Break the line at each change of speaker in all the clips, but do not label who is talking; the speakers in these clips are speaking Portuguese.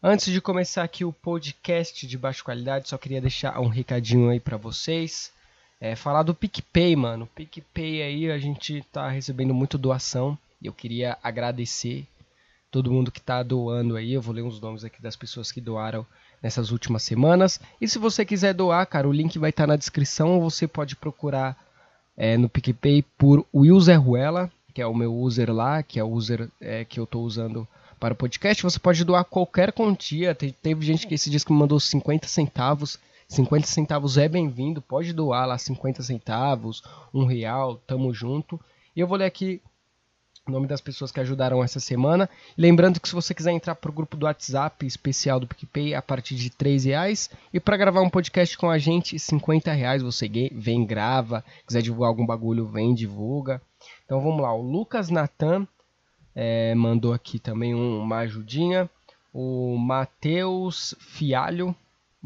Antes de começar aqui o podcast de baixa qualidade, só queria deixar um recadinho aí para vocês. É, falar do PicPay, mano. PicPay aí a gente tá recebendo muito doação e eu queria agradecer todo mundo que tá doando aí. Eu vou ler uns nomes aqui das pessoas que doaram nessas últimas semanas. E se você quiser doar, cara, o link vai estar tá na descrição ou você pode procurar é, no PicPay por Will Ruela, que é o meu user lá, que é o user é, que eu tô usando para o podcast, você pode doar qualquer quantia. Teve gente que esse que me mandou 50 centavos. 50 centavos é bem-vindo, pode doar lá 50 centavos, um real, tamo junto. E eu vou ler aqui o nome das pessoas que ajudaram essa semana. Lembrando que se você quiser entrar para o grupo do WhatsApp especial do PicPay a partir de 3 reais e para gravar um podcast com a gente, 50 reais você vem, grava, quiser divulgar algum bagulho, vem, divulga. Então vamos lá, o Lucas Natan é, mandou aqui também um, uma ajudinha. O Matheus Fialho,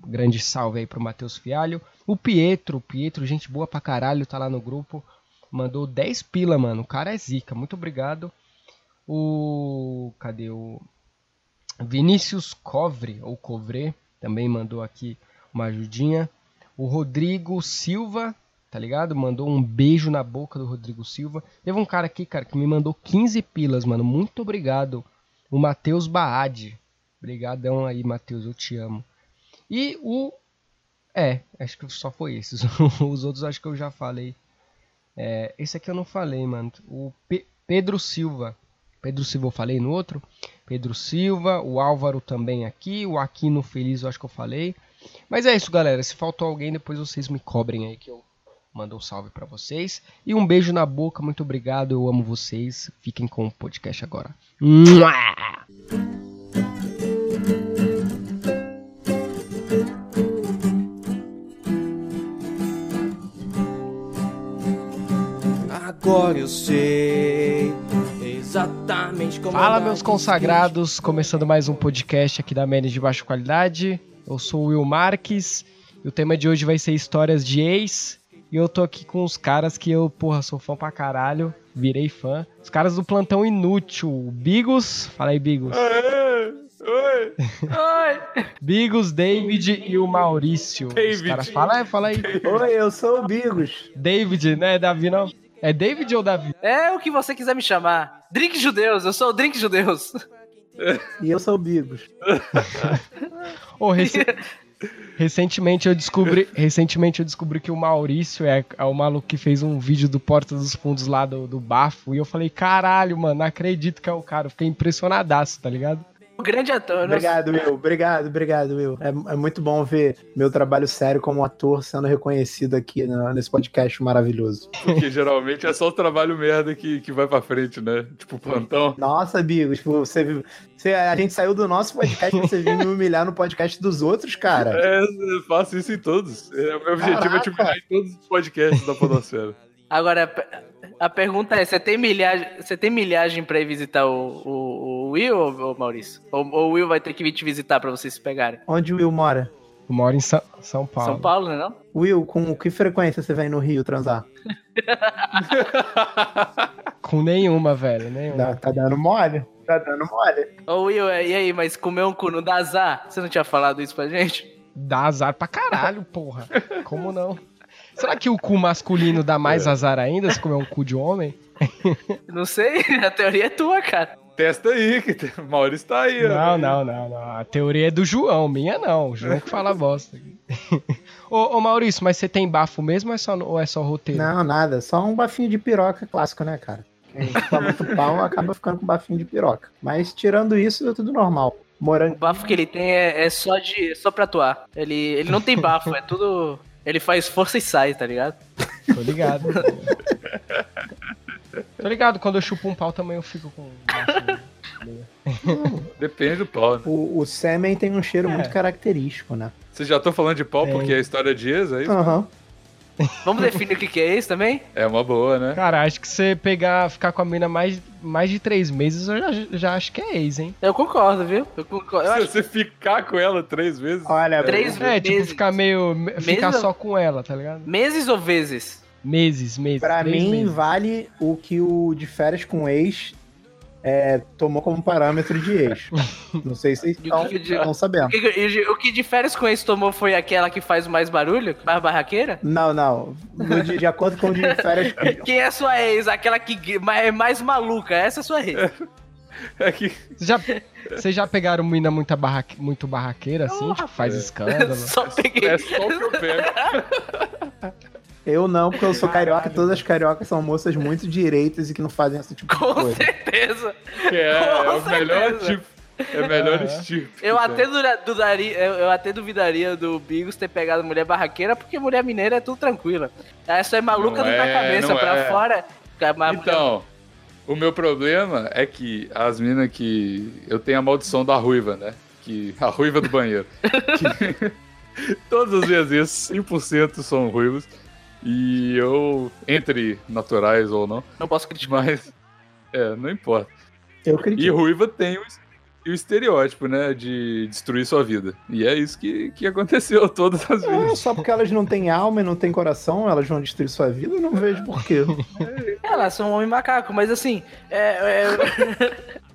grande salve aí pro Matheus Fialho. O Pietro, Pietro, gente boa pra caralho, tá lá no grupo. Mandou 10 pila, mano. O cara é zica, muito obrigado. O. Cadê o. Vinícius Covre, ou Covre, também mandou aqui uma ajudinha. O Rodrigo Silva tá ligado? Mandou um beijo na boca do Rodrigo Silva. Teve um cara aqui, cara, que me mandou 15 pilas, mano. Muito obrigado. O Matheus Baade. Obrigadão aí, Matheus, eu te amo. E o. É, acho que só foi esses. Os outros acho que eu já falei. É, esse aqui eu não falei, mano. O Pe Pedro Silva. Pedro Silva eu falei no outro. Pedro Silva, o Álvaro também aqui. O Aquino Feliz eu acho que eu falei. Mas é isso, galera. Se faltou alguém, depois vocês me cobrem aí que eu manda um salve para vocês. E um beijo na boca, muito obrigado, eu amo vocês. Fiquem com o podcast agora. Agora eu sei exatamente como. Fala, meus consagrados, começando mais um podcast aqui da Menes de Baixa Qualidade. Eu sou o Will Marques e o tema de hoje vai ser histórias de ex e eu tô aqui com os caras que eu, porra, sou fã pra caralho. Virei fã. Os caras do Plantão Inútil. Bigos. Fala aí, Bigos.
Oi! Oi! Oi!
Bigos, David e o Maurício.
David. Os
caras, fala aí, fala aí.
Oi, eu sou o Bigos.
David, né? Davi não. É David ou Davi?
É o que você quiser me chamar. Drink Judeus, eu sou o Drink Judeus.
E eu sou o Bigos.
oh, rece... Recentemente eu descobri, recentemente eu descobri que o Maurício é, é, o maluco que fez um vídeo do Porta dos Fundos lá do, do Bafo. E eu falei, caralho, mano, não acredito que é o cara. Eu fiquei impressionadaço, tá ligado?
Um grande ator.
Obrigado, Will. Obrigado, obrigado, Will. É, é, muito bom ver meu trabalho sério como ator sendo reconhecido aqui no, nesse podcast maravilhoso.
Porque geralmente é só o trabalho merda que, que vai pra frente, né? Tipo, plantão.
Nossa, Bigo, tipo, você, você, a gente saiu do nosso podcast e você vindo me humilhar no podcast dos outros, cara.
É, eu faço isso em todos. É, o meu objetivo Caraca. é te humilhar em todos os podcasts da Podosfera.
Agora, a pergunta é: você tem milhagem, você tem milhagem pra ir visitar o, o, o Will ou, Maurício? Ou, ou, o Will vai ter que vir te visitar pra vocês se pegarem?
Onde o Will mora?
Eu moro em Sa São Paulo.
São Paulo, né não?
Will, com que frequência você vem no Rio transar?
com nenhuma, velho. Nenhuma.
tá dando mole? Tá dando mole.
Ô Will, e aí, mas comer um cu não dá azar? Você não tinha falado isso pra gente?
Dá azar pra caralho, porra. Como não? Será que o cu masculino dá mais é. azar ainda se comer um cu de homem?
Não sei, a teoria é tua, cara.
Testa aí, que o Maurício tá aí.
Não, não, não, não. A teoria é do João, minha não. O João que fala bosta. ô, ô, Maurício, mas você tem bafo mesmo ou é, só, ou é só roteiro?
Não, nada. Só um bafinho de piroca clássico, né, cara? Quem toma muito pau acaba ficando com bafinho de piroca. Mas tirando isso, é tudo normal.
Morango. O bafo que ele tem é, é só de só pra atuar. Ele, ele não tem bafo, é tudo ele faz força e sai, tá ligado?
Tô ligado. Tô ligado, quando eu chupo um pau também eu fico com.
Depende do pau, né?
O, o sêmen tem um cheiro é. muito característico, né?
Vocês já estão falando de pau porque é a história de ex, é isso?
Aham. Uhum.
Vamos definir o que é isso também?
É uma boa, né?
Cara, acho que você pegar, ficar com a mina mais, mais de três meses, eu já, já acho que é ex, hein?
Eu concordo, viu? Eu concordo. Eu
Se acho... você ficar com ela três vezes.
Olha,
é, três é, tipo, meses. tipo, ficar meio. Meses ficar só com ela, tá ligado?
Meses ou vezes?
Meses, meses.
Pra mim, meses. vale o que o de férias com ex é, tomou como parâmetro de ex. Não sei se vocês
o
estão, sabendo.
O que, e o que de férias com esse tomou foi aquela que faz mais barulho? Mais barraqueira?
Não, não. No de, de acordo com o de férias.
Quem é sua ex? Aquela que é mais maluca. Essa é sua ex.
É
já, vocês já pegaram mina muito, barraque, muito barraqueira, assim? Tipo, faz escândalo.
Só peguei.
é só o que eu pego.
Eu não, porque eu sou carioca e todas as cariocas são moças muito direitas e que não fazem esse tipo de
Com
coisa.
certeza.
É, é
Com
o melhor
certeza.
tipo. É o melhor
Aham.
tipo.
Eu até, dura- dudaria, eu, eu até duvidaria do Bigos ter pegado mulher barraqueira, porque mulher mineira é tudo tranquila. Só é maluca
Não
da
é,
cabeça
não
pra
é.
fora.
Então, o meu problema é que as minas que. Eu tenho a maldição da ruiva, né? Que, a ruiva do banheiro. Que todas as vezes 100% são ruivos. E eu, entre naturais ou não,
Não posso criticar.
mas. É, não importa.
Eu
E
acredito.
ruiva tem o, o estereótipo, né? De destruir sua vida. E é isso que, que aconteceu todas as
Ah,
vezes.
só porque elas não têm alma e não têm coração, elas vão destruir sua vida, eu não vejo porquê.
Elas são homem macaco, mas assim. É, é-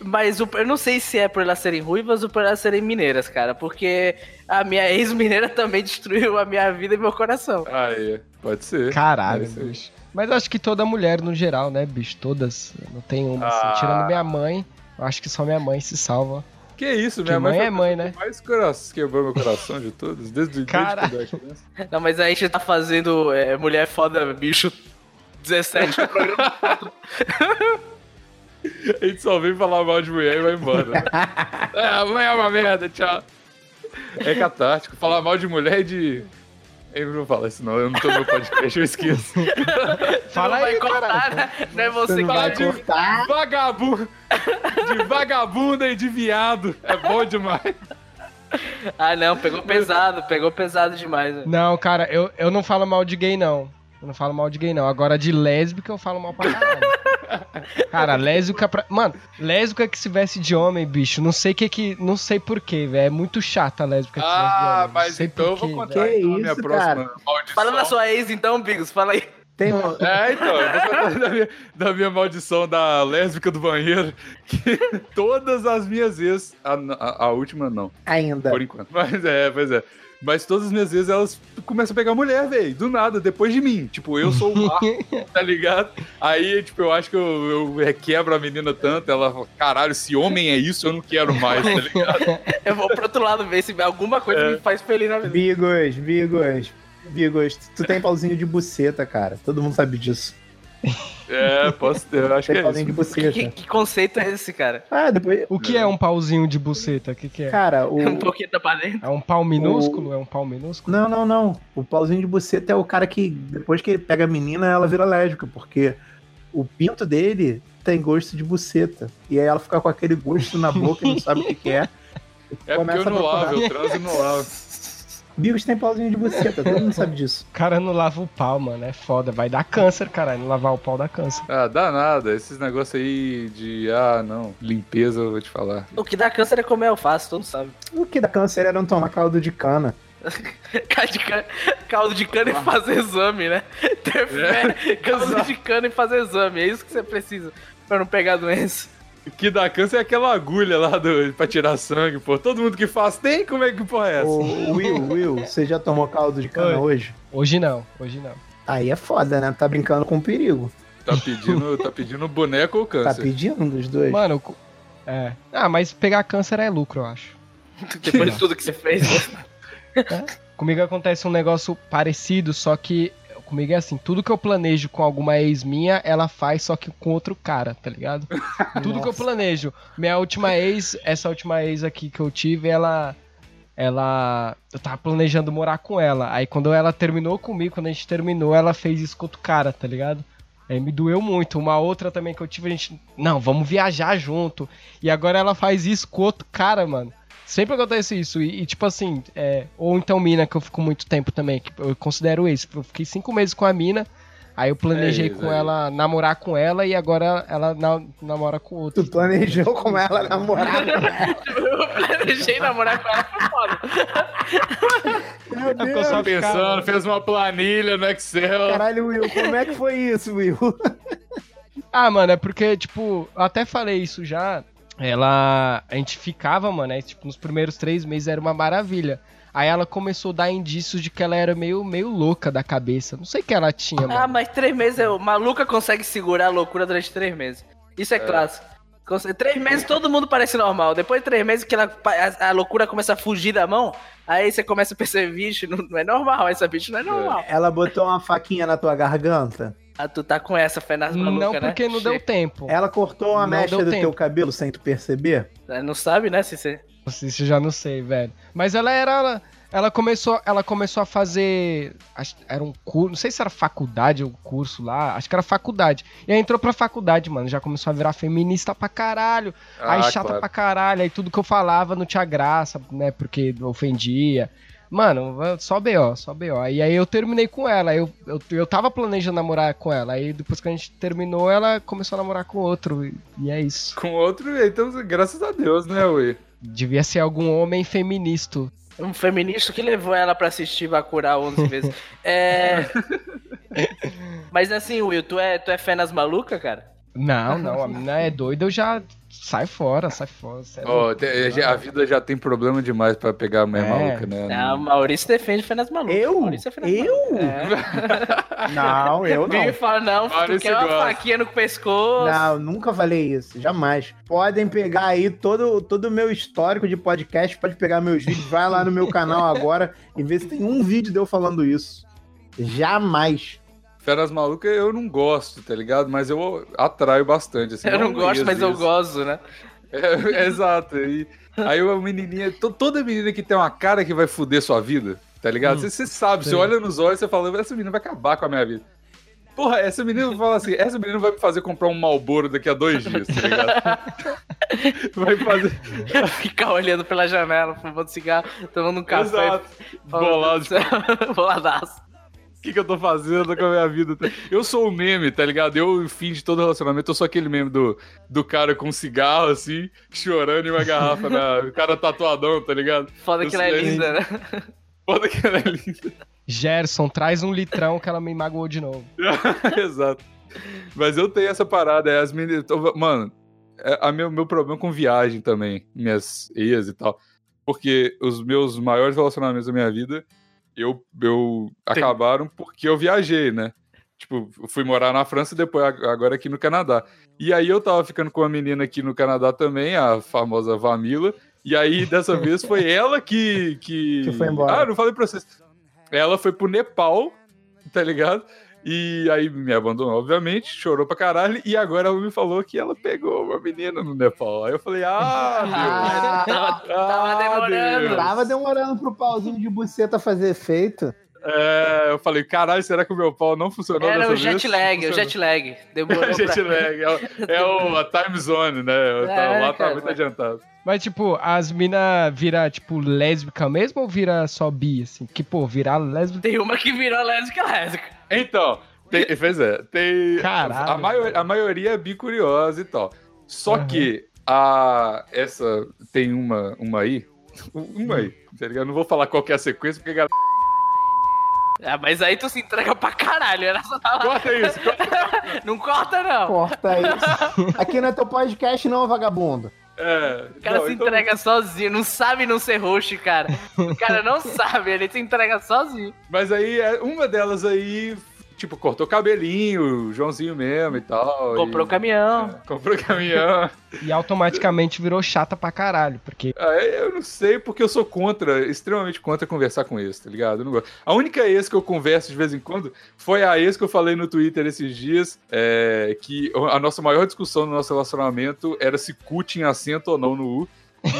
mas o- eu não sei se é por elas serem ruivas ou por elas serem mineiras, cara. Porque a minha ex-mineira também destruiu a minha vida e meu coração.
Ah, é. Pode ser.
Caralho,
isso aí.
bicho. Mas acho que toda mulher, no geral, né, bicho? Todas. Não tem uma, assim.
Ah.
Tirando minha mãe, eu acho que só minha mãe se salva.
Que isso,
Que
minha mãe,
mãe
foi
é mãe, né?
que mais coração, quebrou meu coração de todos, desde, desde
Cara.
quando eu era criança.
Não, mas a gente tá fazendo é, Mulher Foda Bicho 17 no programa.
A gente só vem falar mal de mulher e vai embora. é, é uma merda, tchau. É catártico. Falar mal de mulher e de. Eu não vou falar isso, não. Eu não tô no podcast, eu esqueço.
Fala
não vai
aí,
cortar,
cara.
né? Não é você
Você
que
não vai
vai
cortar.
Vagabundo! De vagabunda e de viado. É bom demais.
Ah, não, pegou pesado, pegou pesado demais. né?
Não, cara, eu, eu não falo mal de gay, não. Eu não falo mal de gay, não. Agora de lésbica eu falo mal pra caralho. Cara, lésbica pra. Mano, lésbica que se veste de homem, bicho. Não sei que que. Não sei porquê, velho. É muito chata a lésbica que se veste de homem.
Ah, mas então eu vou contar então, a
Que
minha
isso,
próxima
cara?
maldição.
Fala da sua ex então, Bigos, fala aí.
Tem um-
É, então, eu vou contar da minha, da minha maldição da lésbica do banheiro. Que todas as minhas vezes. A, a, a última não,
ainda.
por enquanto. Mas é, pois é. Mas todas as minhas vezes elas começam a pegar mulher, velho. Do nada, depois de mim. Tipo, eu sou o mar, tá ligado? Aí, tipo, eu acho que eu, eu requebro a menina tanto. Ela fala, caralho, se homem é isso, eu não quero mais, tá ligado?
Eu vou pro outro lado ver se alguma coisa
É.
me faz feliz na vida.
Bigos, Bigos, Bigos, tu tem pauzinho de buceta, cara. Todo mundo sabe disso.
É, posso ter, eu acho que é
pauzinho
isso.
de
Que,
buceta.
que conceito é esse, cara?
Ah, depois.
O que é um pauzinho de buceta? O que, que é?
Cara, o.
Um pouquinho pra dentro.
É um pau minúsculo? É um pau minúsculo?
Não, não, não. O pauzinho de buceta é o cara que, depois que ele pega a menina, ela vira lésbica, porque o pinto dele tem gosto de buceta. E aí ela fica com aquele gosto na boca e não sabe o que, que é.
É porque eu não lavo, eu transo e não lavo.
Bigos tem pauzinho de buceta, todo mundo sabe disso.
O cara não lava o pau, mano. É foda. Vai dar câncer, caralho. Não lavar o pau dá câncer.
Ah, dá nada. Esses negócios aí de, ah, não, limpeza, eu vou te falar.
O que dá câncer é comer alface, todo mundo sabe.
O que dá câncer era não tomar caldo de cana.
Caldo de cana, caldo de cana e fazer exame, né? Ter fé, caldo de cana e fazer exame. É isso que você precisa pra não pegar doença.
O que dá câncer é aquela agulha lá do, pra tirar sangue, pô. Todo mundo que faz tem? Como é que porra é essa?
Ô, Will, Will, você já tomou caldo de cana hoje?
Hoje não. Hoje não.
Aí é foda, né? Tá brincando com perigo.
Tá pedindo, tá pedindo boneco ou
Tá
câncer?
pedindo um dos dois.
Mano, é. Ah, mas pegar câncer é lucro, eu acho.
Depois de tudo que você fez.
Comigo acontece um negócio parecido, só que comigo é assim, tudo que eu planejo com alguma ex minha, ela faz só que com outro cara, tá ligado? tudo que eu planejo. Minha última ex, essa última ex aqui que eu tive, ela ela eu tava planejando morar com ela. Aí quando ela terminou comigo, quando a gente terminou, ela fez isso com outro cara, tá ligado? Aí me doeu muito. Uma outra também que eu tive, a gente, não, vamos viajar junto. E agora ela faz isso com outro cara, mano. Sempre acontece isso. E, e, tipo assim, é, ou então mina, que eu fico muito tempo também, que eu considero isso. Eu fiquei cinco meses com a mina, aí eu planejei
É isso
com
aí.
ela namorar com ela e agora ela na- namora com outro.
Tu planejou com ela namorar com ela.
Eu planejei namorar com ela, foi foda.
Meu
Ficou só
Pensando, fez uma planilha no Excel.
Caralho, Will, como é que foi isso, Will?
Ah, mano, é porque, tipo, eu até falei isso já. Ela. A gente ficava, mano, né? Tipo, nos primeiros três meses era uma maravilha. Aí ela começou a dar indícios de que ela era meio, meio louca da cabeça. Não sei o que ela tinha, mano.
Ah, mas três meses, é- maluca consegue segurar a loucura durante três meses. Isso é, clássico. Conse- Três meses todo mundo parece normal. Depois de três meses que ela, a, a loucura começa a fugir da mão, aí você começa a perceber, bicho, não, não é normal, essa bicho não é normal.
Ela botou uma faquinha na tua garganta.
Ah, tu tá com essa fé nas malucas,
não
né?
porque não deu
Chega.
tempo.
Ela cortou uma
Não
mecha do
tempo.
teu cabelo sem tu perceber?
É, Não sabe, né, se você...
Isso eu já não sei, velho. Mas ela era. Ela começou, ela começou a fazer. acho- Era um curso. Não sei se era faculdade ou curso lá. Acho que era faculdade. E aí entrou pra faculdade, mano. Já começou a virar feminista pra caralho. aí
Ah,
chata
claro.
pra caralho. Aí tudo que eu falava não tinha graça, né? Porque ofendia. Mano, só B.O., só B.O. E aí eu terminei com ela. Eu, eu, eu tava planejando namorar com ela. Aí depois que a gente terminou, ela começou a namorar com outro. E, e é isso.
Com outro, então, graças a Deus, né, Ui?
Devia ser algum homem feminista.
Um feminista que levou ela pra assistir Bacurau 11 vezes. É... Mas assim, Will, tu é, tu é fé nas malucas, cara?
Não, não, a menina é doida, eu já sai fora, sai fora. sai
Ó,
louco.
te- a vida já tem problema demais pra pegar a mulher
É.
maluca, né?
Ah, o Maurício defende fé nas malucas.
Eu?
Maurício é
Eu?
É.
Não, eu não.
Vem e fala, não, tu
Maurício
quer uma faquinha no pescoço.
Não, nunca falei isso, jamais. Podem pegar aí todo todo o meu histórico de podcast, pode pegar meus vídeos, vai lá no meu canal agora e ver se tem um vídeo de eu falando isso. Jamais.
Feras malucas eu não gosto, tá ligado? Mas eu atraio bastante. Assim,
Eu não gosto, mas eu
isso.
gosto, né?
É, exato. E, aí a menininha, to- toda menina que tem uma cara que vai foder sua vida, tá ligado?
Hum,
Você você sabe, você olha nos olhos e fala, essa menina vai acabar com a minha vida. Porra, essa menina fala assim, essa menina vai me fazer comprar um Malboro daqui a dois dias, tá ligado? vai fazer.
Ficar olhando pela janela, fumando cigarro, tomando um café.
Exato. Bolado,
Boladaço.
O que, que eu tô fazendo com a minha vida? Eu sou o meme, tá ligado? Eu, no fim de todo relacionamento, eu sou aquele meme do, do cara com cigarro, assim, chorando e uma garrafa, na, o cara tatuadão, tá ligado?
Foda
Eu
que ela é linda, né?
Foda que ela é linda.
Gerson, traz um litrão que ela me magoou de novo.
Exato. Mas eu tenho essa parada, é as meninas. tô- Mano, é a meu, meu problema com viagem também, minhas ex e tal. Porque os meus maiores relacionamentos da minha vida, eu, eu acabaram porque eu viajei, né? Tipo, fui morar na França e depois ag- agora aqui no Canadá. E aí eu tava ficando com uma menina aqui no Canadá também, a famosa Vamila. E aí, dessa vez, foi ela que. Que,
Que foi embora.
Ah, não falei pra vocês. Ela foi pro Nepal, tá ligado? E aí me abandonou, obviamente, chorou pra caralho, e agora ela me falou que ela pegou uma menina no Nepal. Aí eu falei, ah,
Ah,
tava,
Deus.
tava
Ah,
demorando.
Deus.
Tava demorando pro pauzinho de buceta fazer efeito.
É, eu falei, caralho, será que o meu pau não funcionou
Era
dessa
o
vez?
jet lag, o jet lag. Demorou pra...
jet lag, é, o- é o, a time zone, né? Tá-
É,
lá tá
cara,
muito
mas-
adiantado.
Mas, tipo, as mina vira, tipo, lésbica mesmo ou vira só bi, assim? Que, pô, virar lésbica...
Tem uma que virou lésbica lésbica.
Então, tem, pois é, tem.
Caralho.
A, maior, a maioria é bicuriosa e tal. Só
Aham.
que a. Essa. Tem uma, uma aí. Uma aí, tá ligado? Eu não vou falar qual que é a sequência, porque a galera.
Ah, mas aí tu se entrega pra caralho. Era só tá lá.
Corta isso, corta.
Não corta, não.
Corta isso. Aqui não é teu podcast, não, vagabundo.
É,
O cara
não,
se
então-
entrega sozinho, não sabe não ser host, cara. O cara não sabe, ele se entrega sozinho.
Mas aí, é- uma delas aí, tipo, cortou cabelinho, o Joãozinho mesmo e tal.
Comprou o
e,
caminhão.
é, comprou o caminhão.
E automaticamente virou chata pra caralho, porque...
Aí eu não sei porque eu sou contra, extremamente contra conversar com ex, tá ligado? Eu não gosto. A única ex que eu converso de vez em quando foi a ex que eu falei no Twitter esses dias, é, que a nossa maior discussão no nosso relacionamento era se cu tinha acento ou não no U.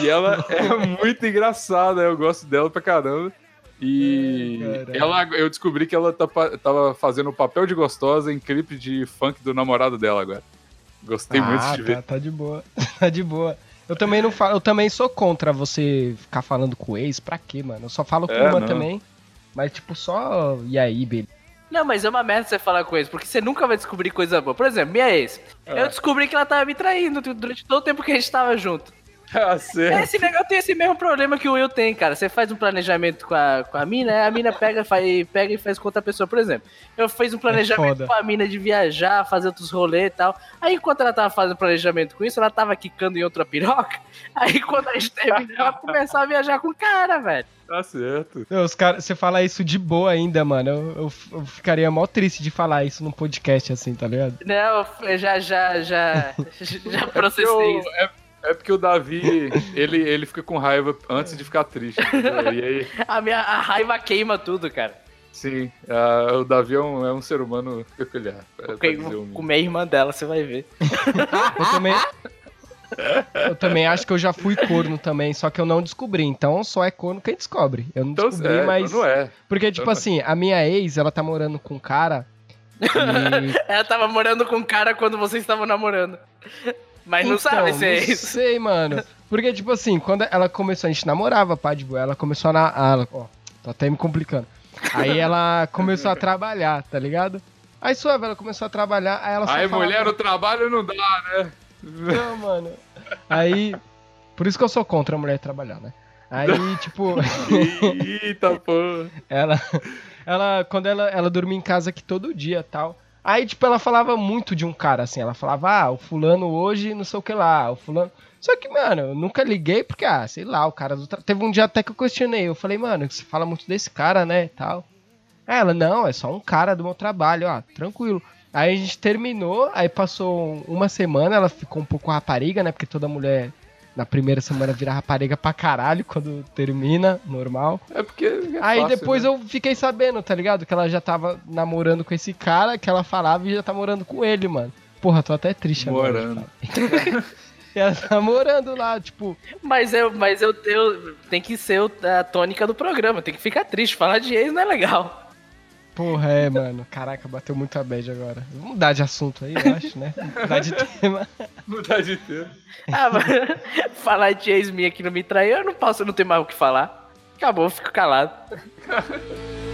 E ela é muito engraçada, eu gosto dela pra caramba. E ela, eu descobri que ela tá tava fazendo o papel de gostosa em clipe de funk do namorado dela agora. Gostei muito
ah,
de ver.
tá, tá de boa, tá de boa. Eu também não falo, eu também sou contra você ficar falando com o ex, pra quê, mano? Eu só falo com
É,
uma
não.
também, mas tipo, só... E aí, beleza?
Não, mas é uma merda você falar com eles, porque você nunca vai descobrir coisa boa. Por exemplo, minha ex.
É.
Eu descobri que ela tava me traindo durante todo o tempo que a gente tava junto.
Ah, certo.
Esse negócio tem esse mesmo problema que o Will tem, cara. Você faz um planejamento com a, com a mina, a mina pega, faz, pega e faz com outra pessoa. Por exemplo, eu fiz um planejamento
foda.
com a mina de viajar, fazer outros rolês e tal. Aí, enquanto ela tava fazendo planejamento com isso, ela tava quicando em outra piroca. Aí, quando a gente terminou, ela começou a viajar com o cara, velho.
Tá certo.
Não, Os cara, você fala isso de boa ainda, mano. Eu, eu, eu ficaria mó triste de falar isso num podcast assim, tá ligado?
Não, eu já, já, já, já processei
Eu-
isso.
é, é porque o Davi, ele, ele fica com raiva antes de ficar triste. entendeu? E aí,
A minha a raiva queima tudo, cara.
sim, ah, o Davi é um, é um ser humano peculiar. pra- pra
Fiquei
dizer o mínimo.
comer a irmã dela, você vai ver.
Eu também. Eu também acho que eu já fui corno também, só que eu não descobri. Então só é corno quem descobre. Eu não
Então,
descobri,
é,
mas.
não é.
Porque, tipo
Então,
assim, a minha ex, ela tá morando com um cara. E...
Ela tava morando com um cara quando vocês estavam namorando. Mas não
Então,
sabe se é
não
isso.
sei, mano. Porque, tipo assim, quando ela começou, a gente namorava, pá, de boa. Ela começou a. Na... ah, Ó, tô até me complicando. Aí ela começou a trabalhar, tá ligado? Aí suave, ela começou a trabalhar, aí ela só
Aí
falava-
mulher no trabalho não dá, né?
Não, mano. Aí. Por isso que eu sou contra a mulher trabalhar, né? Aí, tipo,
Eita, pô.
ela. Ela. Quando ela, ela dormia em casa aqui todo dia tal. Aí, tipo, ela falava muito de um cara, assim. Ela falava, ah, o fulano hoje, não sei o que lá, o fulano. Só que, mano, eu nunca liguei porque, ah, sei lá, o cara do. Tra... Teve um dia até que eu questionei. Eu falei, mano, você fala muito desse cara, né? Tal. Aí ela, não, é só um cara do meu trabalho, ó, tranquilo. Aí a gente terminou, aí passou uma semana, ela ficou um pouco rapariga, né? Porque toda mulher na primeira semana vira rapariga pra caralho quando termina, normal.
É porque. é
Aí
fácil,
depois
né?
eu fiquei sabendo, tá ligado? Que ela já tava namorando com esse cara, que ela falava e já tá morando com ele, mano. Porra, tô até triste
Morando.
agora. E ela tá morando lá, tipo,
Mas eu, mas eu, eu tem que ser a tônica do programa, tem que ficar triste. Falar de ex não é legal.
Porra, é, mano. Caraca, bateu muito a bad agora. Vamos mudar de assunto aí, eu acho, né? Mudar de tema.
Mudar de tempo.
Ah, mas falar de ex minha que não me traiu, eu não posso, eu não tenho mais o que falar. Acabou, eu fico calado.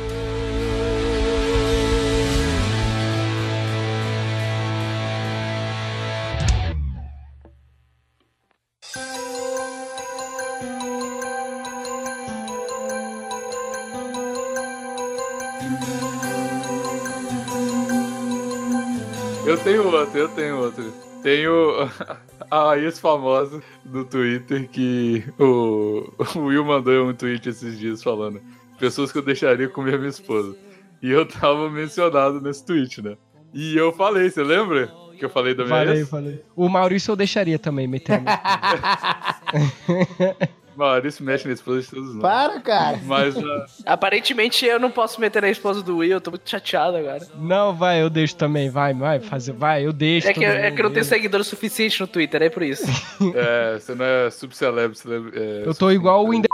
Eu tenho outro, eu tenho outro. Tenho a ex-famosa do Twitter que o, o Will mandou um tweet esses dias falando pessoas que eu deixaria comer minha esposa. E eu tava mencionado nesse tweet, né? E eu falei, você lembra? Que eu falei da minha
Falei,
ex?
falei. O Maurício eu deixaria também, mão.
Maurício mexe na esposa de todos nós.
Para, cara.
Mas ah,
Aparentemente eu não posso meter na esposa do Will, eu tô muito chateado agora.
Não, vai, eu deixo também, vai, vai, fazer, vai, eu deixo.
É que, é que eu não tenho seguidor suficiente no Twitter, é por isso.
é, você não é subceleb, celeb, é,
Eu tô igual o Windows,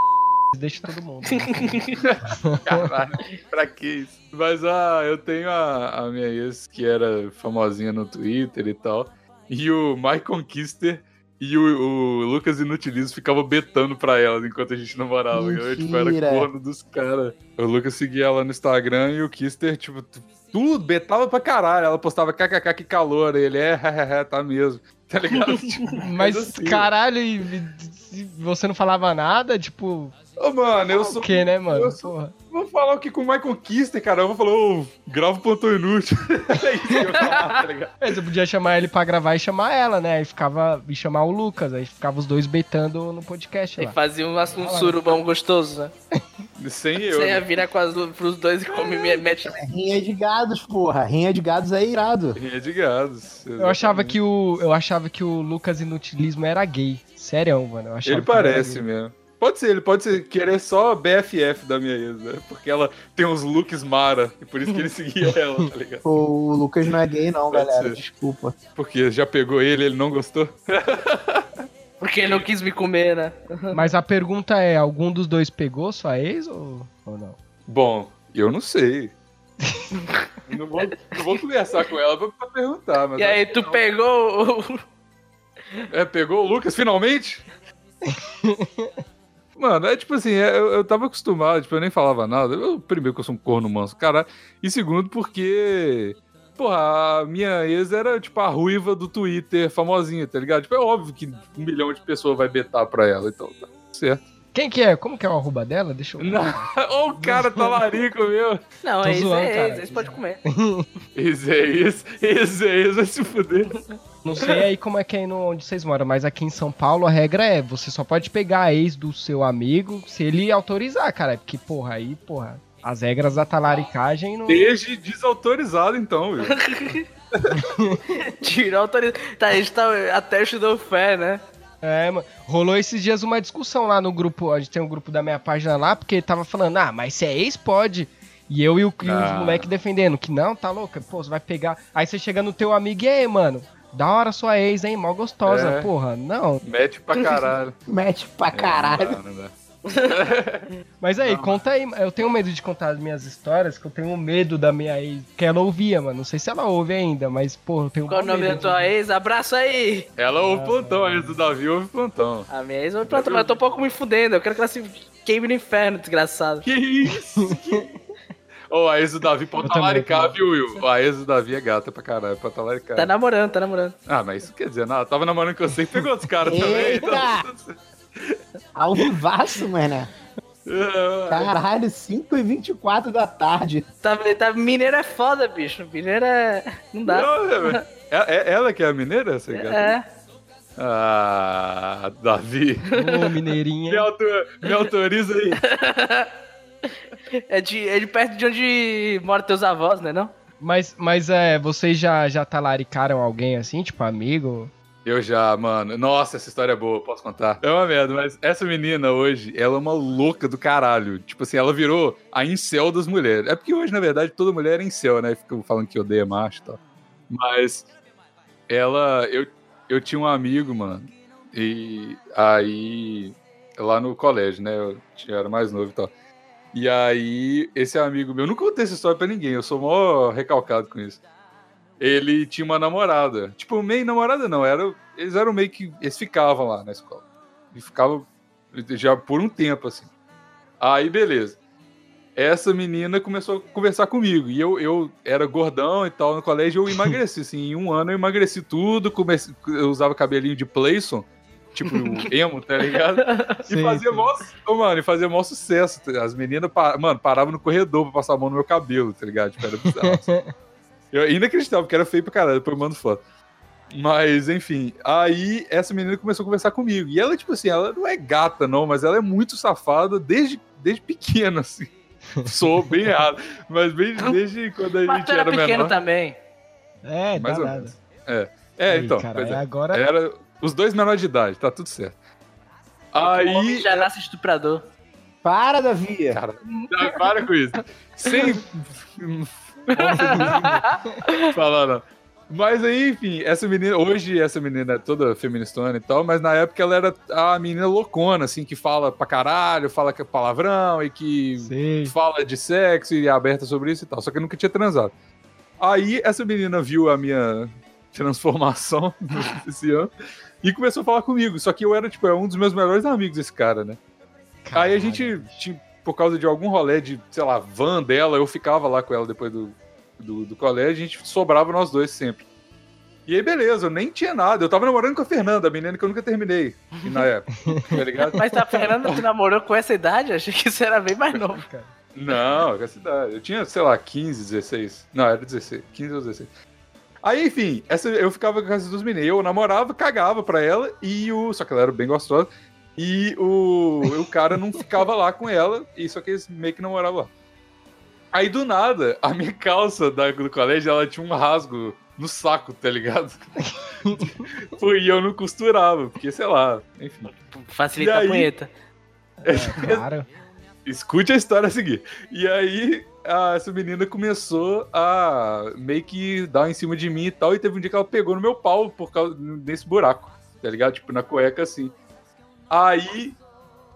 deixa todo mundo.
Caralho, pra que isso? Mas ah, eu tenho a, a minha ex que era famosinha no Twitter e tal. E o My Conquister e o, o Lucas Inutilizo ficavam betando pra ela enquanto a gente namorava. Eu, tipo, era
Mentira.
corno dos caras. O Lucas seguia ela no Instagram e o Kister, tipo, tudo, betava pra caralho. Ela postava kkk que calor. Ele é, hehehe, tá mesmo. Tá ligado? Tipo,
Mas,
assim.
caralho, e, e você não falava nada, tipo,
Ô, mano, eu
o
sou.
que, né, mano?
eu sou-
Porra.
Vou falar o que com o Michael Kister, cara. Eu vou falar, ô, grava o plantão inútil. é isso que eu falar, tá ligado?
Mas eu podia chamar ele pra gravar e chamar ela, né? Aí ficava. E chamar o Lucas, aí ficava os dois betando no podcast
E
lá.
fazia um, um surubão gostoso, né?
Sem eu.
Você ia
né?
virar com as, pros dois e come minha mete.
Rinha de gados, porra. Rinha de gados é irado.
Rinha de gados.
Eu achava que o. Eu achava que o Lucas Inutilismo era gay. Sério, mano. Eu achava
Ele parece mesmo. Pode ser, ele pode ser, querer só BFF da minha ex, né? Porque ela tem uns looks Mara, e por isso que ele seguia ela, tá ligado?
O Lucas não é gay, não,
Pode
galera.
ser.
Desculpa.
Porque já pegou ele, ele não gostou.
Porque ele não quis me comer, né?
Mas a pergunta é: algum dos dois pegou sua ex ou, ou não?
Bom, eu não sei. não, vou, não vou conversar com ela pra, pra perguntar, mas.
E aí, tu pegou o.
É, pegou o Lucas finalmente? Mano, é tipo assim, é, eu, eu tava acostumado, tipo, eu nem falava nada. Eu, primeiro que eu sou um corno manso, cara. E segundo porque porra, a minha ex era, tipo, a ruiva do Twitter, famosinha, tá ligado? Tipo, é óbvio que um milhão de pessoas vai betar pra ela, então tá certo.
Quem que é? Como que é o arroba dela? Deixa eu.
Não, o cara tá larico, meu.
Não, é isso, é isso, esse pode comer.
Esse é isso, esse é isso, vai se fuder.
Não sei aí como é que é aí no, onde vocês moram, mas aqui em São Paulo a regra é: você só pode pegar a ex do seu amigo se ele autorizar, cara. Porque, porra, aí, porra, as regras da talaricagem não.
Desde desautorizado, então, viu?
Tirou a autorização. Tá, a gente tá até estudou fé, né?
É, mano. Rolou esses dias uma discussão lá no grupo. A gente tem um grupo da minha página lá, porque tava falando, ah, mas se é ex, pode. E eu e, o, e os
Ah.
moleques defendendo, que não, tá louca, pô, você vai pegar. Aí você chega no teu amigo e aí, mano, da hora sua ex, hein, mó gostosa,
É.
porra, não.
Mete pra caralho.
Mete pra
É,
caralho.
não dá, não dá.
Mas aí, conta aí, eu tenho medo de contar as minhas histórias, que eu tenho medo da minha ex, que ela ouvia, mano, não sei se ela ouve ainda, mas, porra, eu tenho
Qual o nome da tua
de-
ex? Abraço aí!
Ela ouve plantão, a ex do Davi ouve plantão.
A minha ex, pronto, mas eu tô um pouco me fudendo. Eu quero que ela se queime no inferno, desgraçado.
Que isso? Ô, a ex do Davi pode talaricar, viu, Will? A ex do Davi é gata pra caralho, pra talaricar.
Tá namorando, tá namorando.
Ah, mas isso quer dizer nada. Tava namorando com você e pegou outros caras também.
Eita!
Então...
Ao vivaço, mano.
É,
Caralho, 5h24 da tarde.
Tá, tá, mineiro é foda, bicho. Mineiro é. Não dá.
Não, é- é- é ela que é a mineira, essa gata?
É.
Ah, Davi.
Ô,
Me,
mineirinha.
auto- me autoriza aí.
É de, é de perto de onde moram teus avós, né? Não?
Mas, mas é, vocês já, já talaricaram alguém assim, tipo amigo?
Eu já, mano. Nossa, essa história é boa, posso contar? É uma merda, mas essa menina hoje, ela é uma louca do caralho. Tipo assim, ela virou a incel das mulheres. É porque hoje, na verdade, toda mulher é incel, né? Ficam falando que odeia macho e tal. Mas ela. Eu, eu tinha um amigo, mano. E aí. Lá no colégio, né? Eu tinha- era mais novo e tal. E aí, esse amigo meu, eu nunca contei essa história pra ninguém, eu sou mó recalcado com isso. Ele tinha uma namorada. Tipo, meio namorada não, era, eles eram meio que. Eles ficavam lá na escola. E ficavam já por um tempo, assim. Aí, beleza. Essa menina começou a conversar comigo. E eu, eu era gordão e tal no colégio, eu emagreci. Assim, em um ano eu emagreci tudo. Comecei, eu usava cabelinho de Playson, tipo emo, tá ligado? E
Sim,
fazia
sim.
mó, mano, e fazia mó sucesso. As meninas, mano, paravam no corredor pra passar a mão no meu cabelo, tá ligado? Tipo, era bizarro. Eu, inacreditável, porque era feio pra caralho, depois eu mando foto. Mas, enfim, aí essa menina começou a conversar comigo. E ela, tipo assim, ela não é gata, não, mas ela é muito safada desde, desde pequena, assim. Sou bem errado. Mas bem, desde quando a
Mas
gente
tu era
era
pequeno
menor.
também.
É, dá
Mais ou
nada.
menos. É,
Aí,
então.
cara,
é.
agora
Era os dois menores de idade, tá tudo certo.
O homem
Aí.
já nasce estuprador.
Para, Davi.
Cara, para com isso. Sem. Falar, não. Mas aí, enfim, essa menina, hoje essa menina é toda feministona e tal, mas na época ela era a menina loucona, assim, que fala pra caralho, fala que é palavrão e que
sei.
fala de sexo e é aberta sobre isso e tal, só que nunca tinha transado. Aí essa menina viu a minha transformação esse ano e começou a falar comigo, só que eu era, tipo, é um dos meus melhores amigos esse cara, né? Aí a gente, por causa de algum rolê de, sei lá, van dela, eu ficava lá com ela depois do, do, do colégio, a gente sobrava nós dois sempre. E aí, beleza, eu nem tinha nada. Eu tava namorando com a Fernanda, a menina que eu nunca terminei na época, tá ligado?
Mas a Fernanda tu namorou com essa idade? Achei que isso era bem mais novo.
Cara.
Não, com essa idade. Eu tinha, sei lá, 15, 16. Não, era 16. 15 ou 16. Aí, enfim, essa, eu ficava com essas duas meninas. Eu namorava, cagava pra ela, e o. Só que ela era bem gostosa. E o, o cara não ficava lá com ela, e só que eles meio que namoravam lá. Aí do nada, a minha calça da, do colégio, ela tinha um rasgo no saco, tá ligado? Foi, e eu não costurava, porque sei lá, enfim.
Facilita
aí?
a punheta.
É, claro.
Escute a história a seguir. E aí, a- essa menina começou a meio que dar em cima de mim e tal. E teve um dia que ela pegou no meu pau por causa desse buraco, tá ligado? Tipo, na cueca assim. Aí,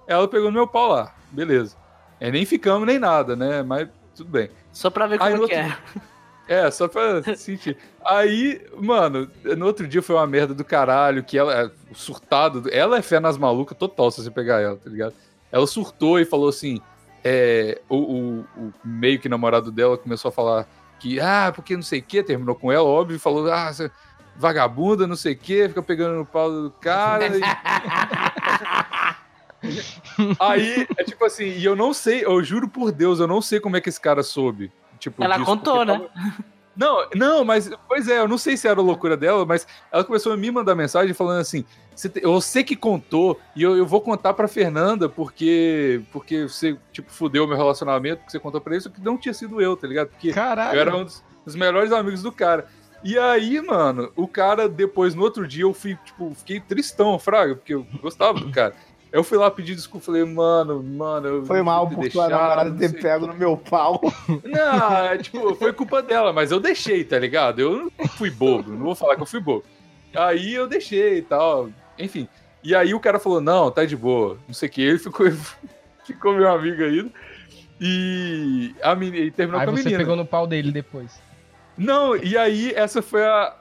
ela pegou no meu pau lá, beleza. É, nem ficamos nem nada, né? Mas tudo bem.
Só pra ver
Aí
como
no
que
outro-
é.
É, só pra sentir. Aí, mano, no outro dia foi uma merda do caralho, que ela, o surtado, ela é fé nas malucas total, se você pegar ela, tá ligado? Ela surtou e falou assim, é, o, o- o meio que namorado dela começou a falar que, ah, porque não sei o que, terminou com ela, óbvio, falou, ah, vagabunda, não sei o que, fica pegando no pau do cara. e- Aí, é tipo assim, e eu não sei, eu juro por Deus, eu não sei como é que esse cara soube. Tipo,
Ela
disso,
contou, né?
tava- Não, não, mas, pois é, eu não sei se era loucura dela, mas ela começou a me mandar mensagem falando assim: "Você te- eu sei que contou, e eu, eu vou contar pra Fernanda, porque porque você, tipo, fudeu meu relacionamento, porque você contou pra isso, que não tinha sido eu, tá ligado? Porque
Caralho.
eu era um dos, dos melhores amigos do cara. E aí, mano, o cara, depois, no outro dia, eu fui, tipo, fiquei tristão, fraga, porque eu gostava do cara. Eu fui lá pedir desculpa, falei, mano, mano, eu
Foi mal por
ter
tua namorada ter pego no meu pau.
não, é, tipo, foi culpa dela, mas eu deixei, tá ligado? Eu não fui bobo, não vou falar que eu fui bobo. Aí eu deixei e tal, enfim. E aí o cara falou, não, tá de boa, não sei o que, ele ficou, ficou meu amigo ainda. E a menina, e terminou
Aí
com a
você
menina.
pegou no pau dele depois.
Não, e aí essa foi a.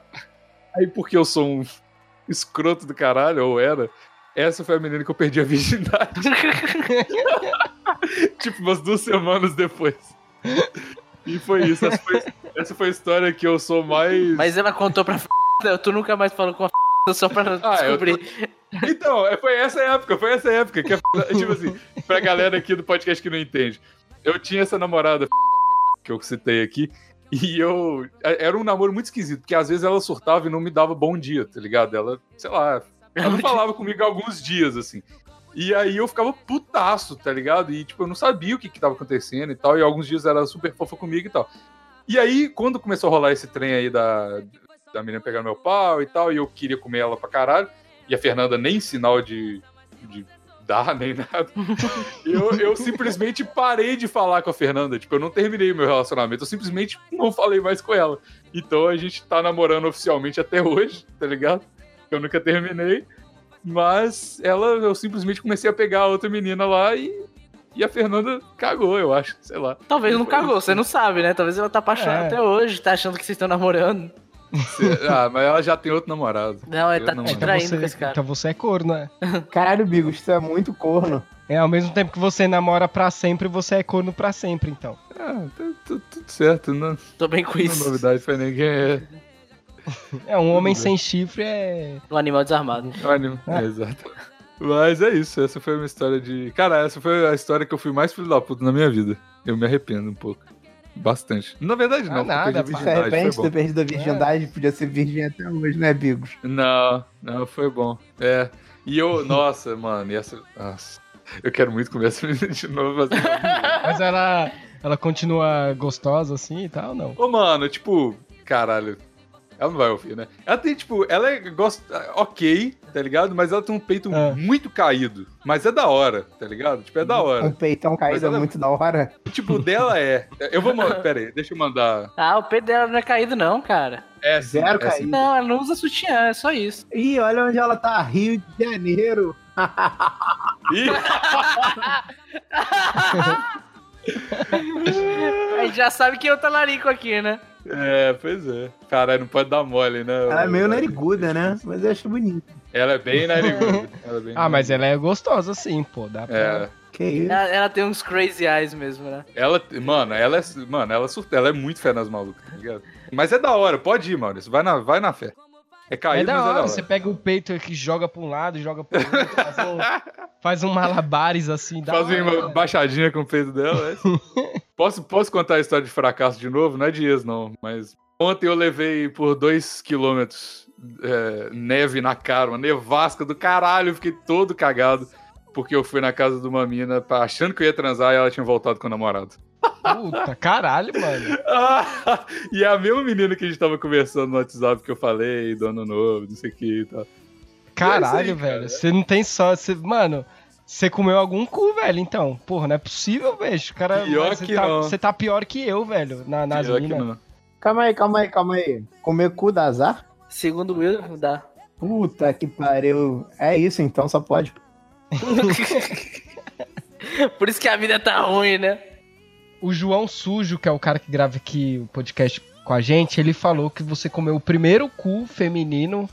Aí porque eu sou um escroto do caralho, ou era, essa foi a menina que eu perdi a virgindade. tipo, umas duas semanas depois. E foi isso. Essa foi, essa foi a história que eu sou mais.
Mas ela contou pra f... tu nunca mais falou com a f... só pra
Ah,
descobrir.
Então, é, foi essa época, foi essa época. Que, a- tipo assim, pra galera aqui do podcast que não entende. Eu tinha essa namorada que eu citei aqui. E eu. Era um namoro muito esquisito, porque às vezes ela surtava e não me dava bom dia, tá ligado? Ela, sei lá, ela não falava comigo há alguns dias, assim. E aí eu ficava putaço, tá ligado? E, tipo, eu não sabia o que que tava acontecendo e tal. E alguns dias ela era super fofa comigo e tal. E aí, quando começou a rolar esse trem aí da, da menina pegar meu pau e tal, e eu queria comer ela pra caralho, e a Fernanda nem sinal de, de dar, nem nada, eu, eu simplesmente parei de falar com a Fernanda. Tipo, eu não terminei o meu relacionamento, eu simplesmente não falei mais com ela. Então a gente tá namorando oficialmente até hoje, tá ligado? Eu nunca terminei. Mas ela, eu simplesmente comecei a pegar a outra menina lá e, e a Fernanda cagou, eu acho, sei lá.
Talvez não cagou, você não sabe, né? Talvez ela tá apaixonada
É.
até hoje, tá achando que vocês estão namorando.
Cê- ah, mas ela já tem outro namorado.
Não, ele tá
não,
te traindo
você,
com esse cara.
então você é corno, né?
Caralho, Bigos, tu é muito corno.
É, ao mesmo tempo que você namora pra sempre, você é corno pra sempre, então.
Ah, tudo certo, não,
Tô bem com
não é
isso.
novidade pra ninguém. É,
É, um homem sem chifre é.
Um animal desarmado.
um anime. É, exato. Mas é isso, essa foi uma história de. Cara, essa foi a história que eu fui mais filho da puta na minha vida. Eu me arrependo um pouco. Bastante. Na verdade, não,
Ah,
porque eu
nada,
perdi a virgindade,
arrepende de
foi
ter
bom.
perdido a virgindade, podia ser virgem até hoje, né, Bigos?
Não, não, foi bom. É. E eu, nossa, mano, e essa. Nossa. Eu quero muito comer essa menina de novo. Assim,
Mas ela. Ela continua gostosa assim e tal, não?
Ô, mano, tipo, caralho. Ela não vai ouvir, né? Ela tem, tipo, ela é gosta, ok, tá ligado? Mas ela tem um peito
É.
muito caído. Mas é da hora, tá ligado? Tipo, é da
Um
hora.
peitão caído é
ela-
muito da hora.
Tipo, o dela é. Eu vou mandar. Pera aí, deixa eu mandar.
Ah, o peito dela não é caído, não, cara.
É sim,
Zero
é sim.
caído.
Não, ela não usa sutiã, é só isso.
Ih, olha onde ela tá, Rio de Janeiro.
Ih,
A gente já sabe que eu talarico aqui, né?
é, pois é. Caralho, não pode dar mole, né?
Ela é meio nariguda, né? Mas eu acho bonito.
Ela é bem nariguda. Ela é bem
Ah, mas ela é gostosa sim, pô. Dá pra.
É.
Que isso?
Ela, ela tem uns crazy eyes mesmo, né?
Ela, mano, ela é, mano, ela surta, ela é muito fé nas malucas, tá ligado? Mas é da hora, pode ir, Maurício, vai na, vai na fé. É
É
caído,
da
mas é
hora,
da hora.
você pega o peito que joga pra um lado, joga pro outro, faz um, faz um malabares assim, dá
Faz
hora,
uma
cara.
baixadinha com o peito dela, é. posso, posso contar a história de fracasso de novo? Não é de ex, não, mas ontem eu levei por dois quilômetros é, neve na cara, uma nevasca do caralho, eu fiquei todo cagado, porque eu fui na casa de uma mina pra- achando que eu ia transar e ela tinha voltado com o namorado.
Puta, caralho, mano.
Ah, e é a mesma menina que a gente tava conversando no WhatsApp que eu falei, do ano novo, não sei o que e tal.
Caralho,
aí, cara.
velho. Você não tem só. Você, mano, você comeu algum cu, velho, então. Porra, não é possível, velho. O cara.
Pior
mas você
que
tá,
não.
Você tá pior que eu, velho, na, nas
Pior que
minas.
não.
Calma aí, calma aí, calma aí. Comer cu dá azar?
Segundo o Will, dá.
Puta que pariu. É isso então, só pode.
Por isso que a vida tá ruim, né?
O João Sujo, que é o cara que grava aqui o podcast com a gente, ele falou que você comeu o primeiro cu feminino,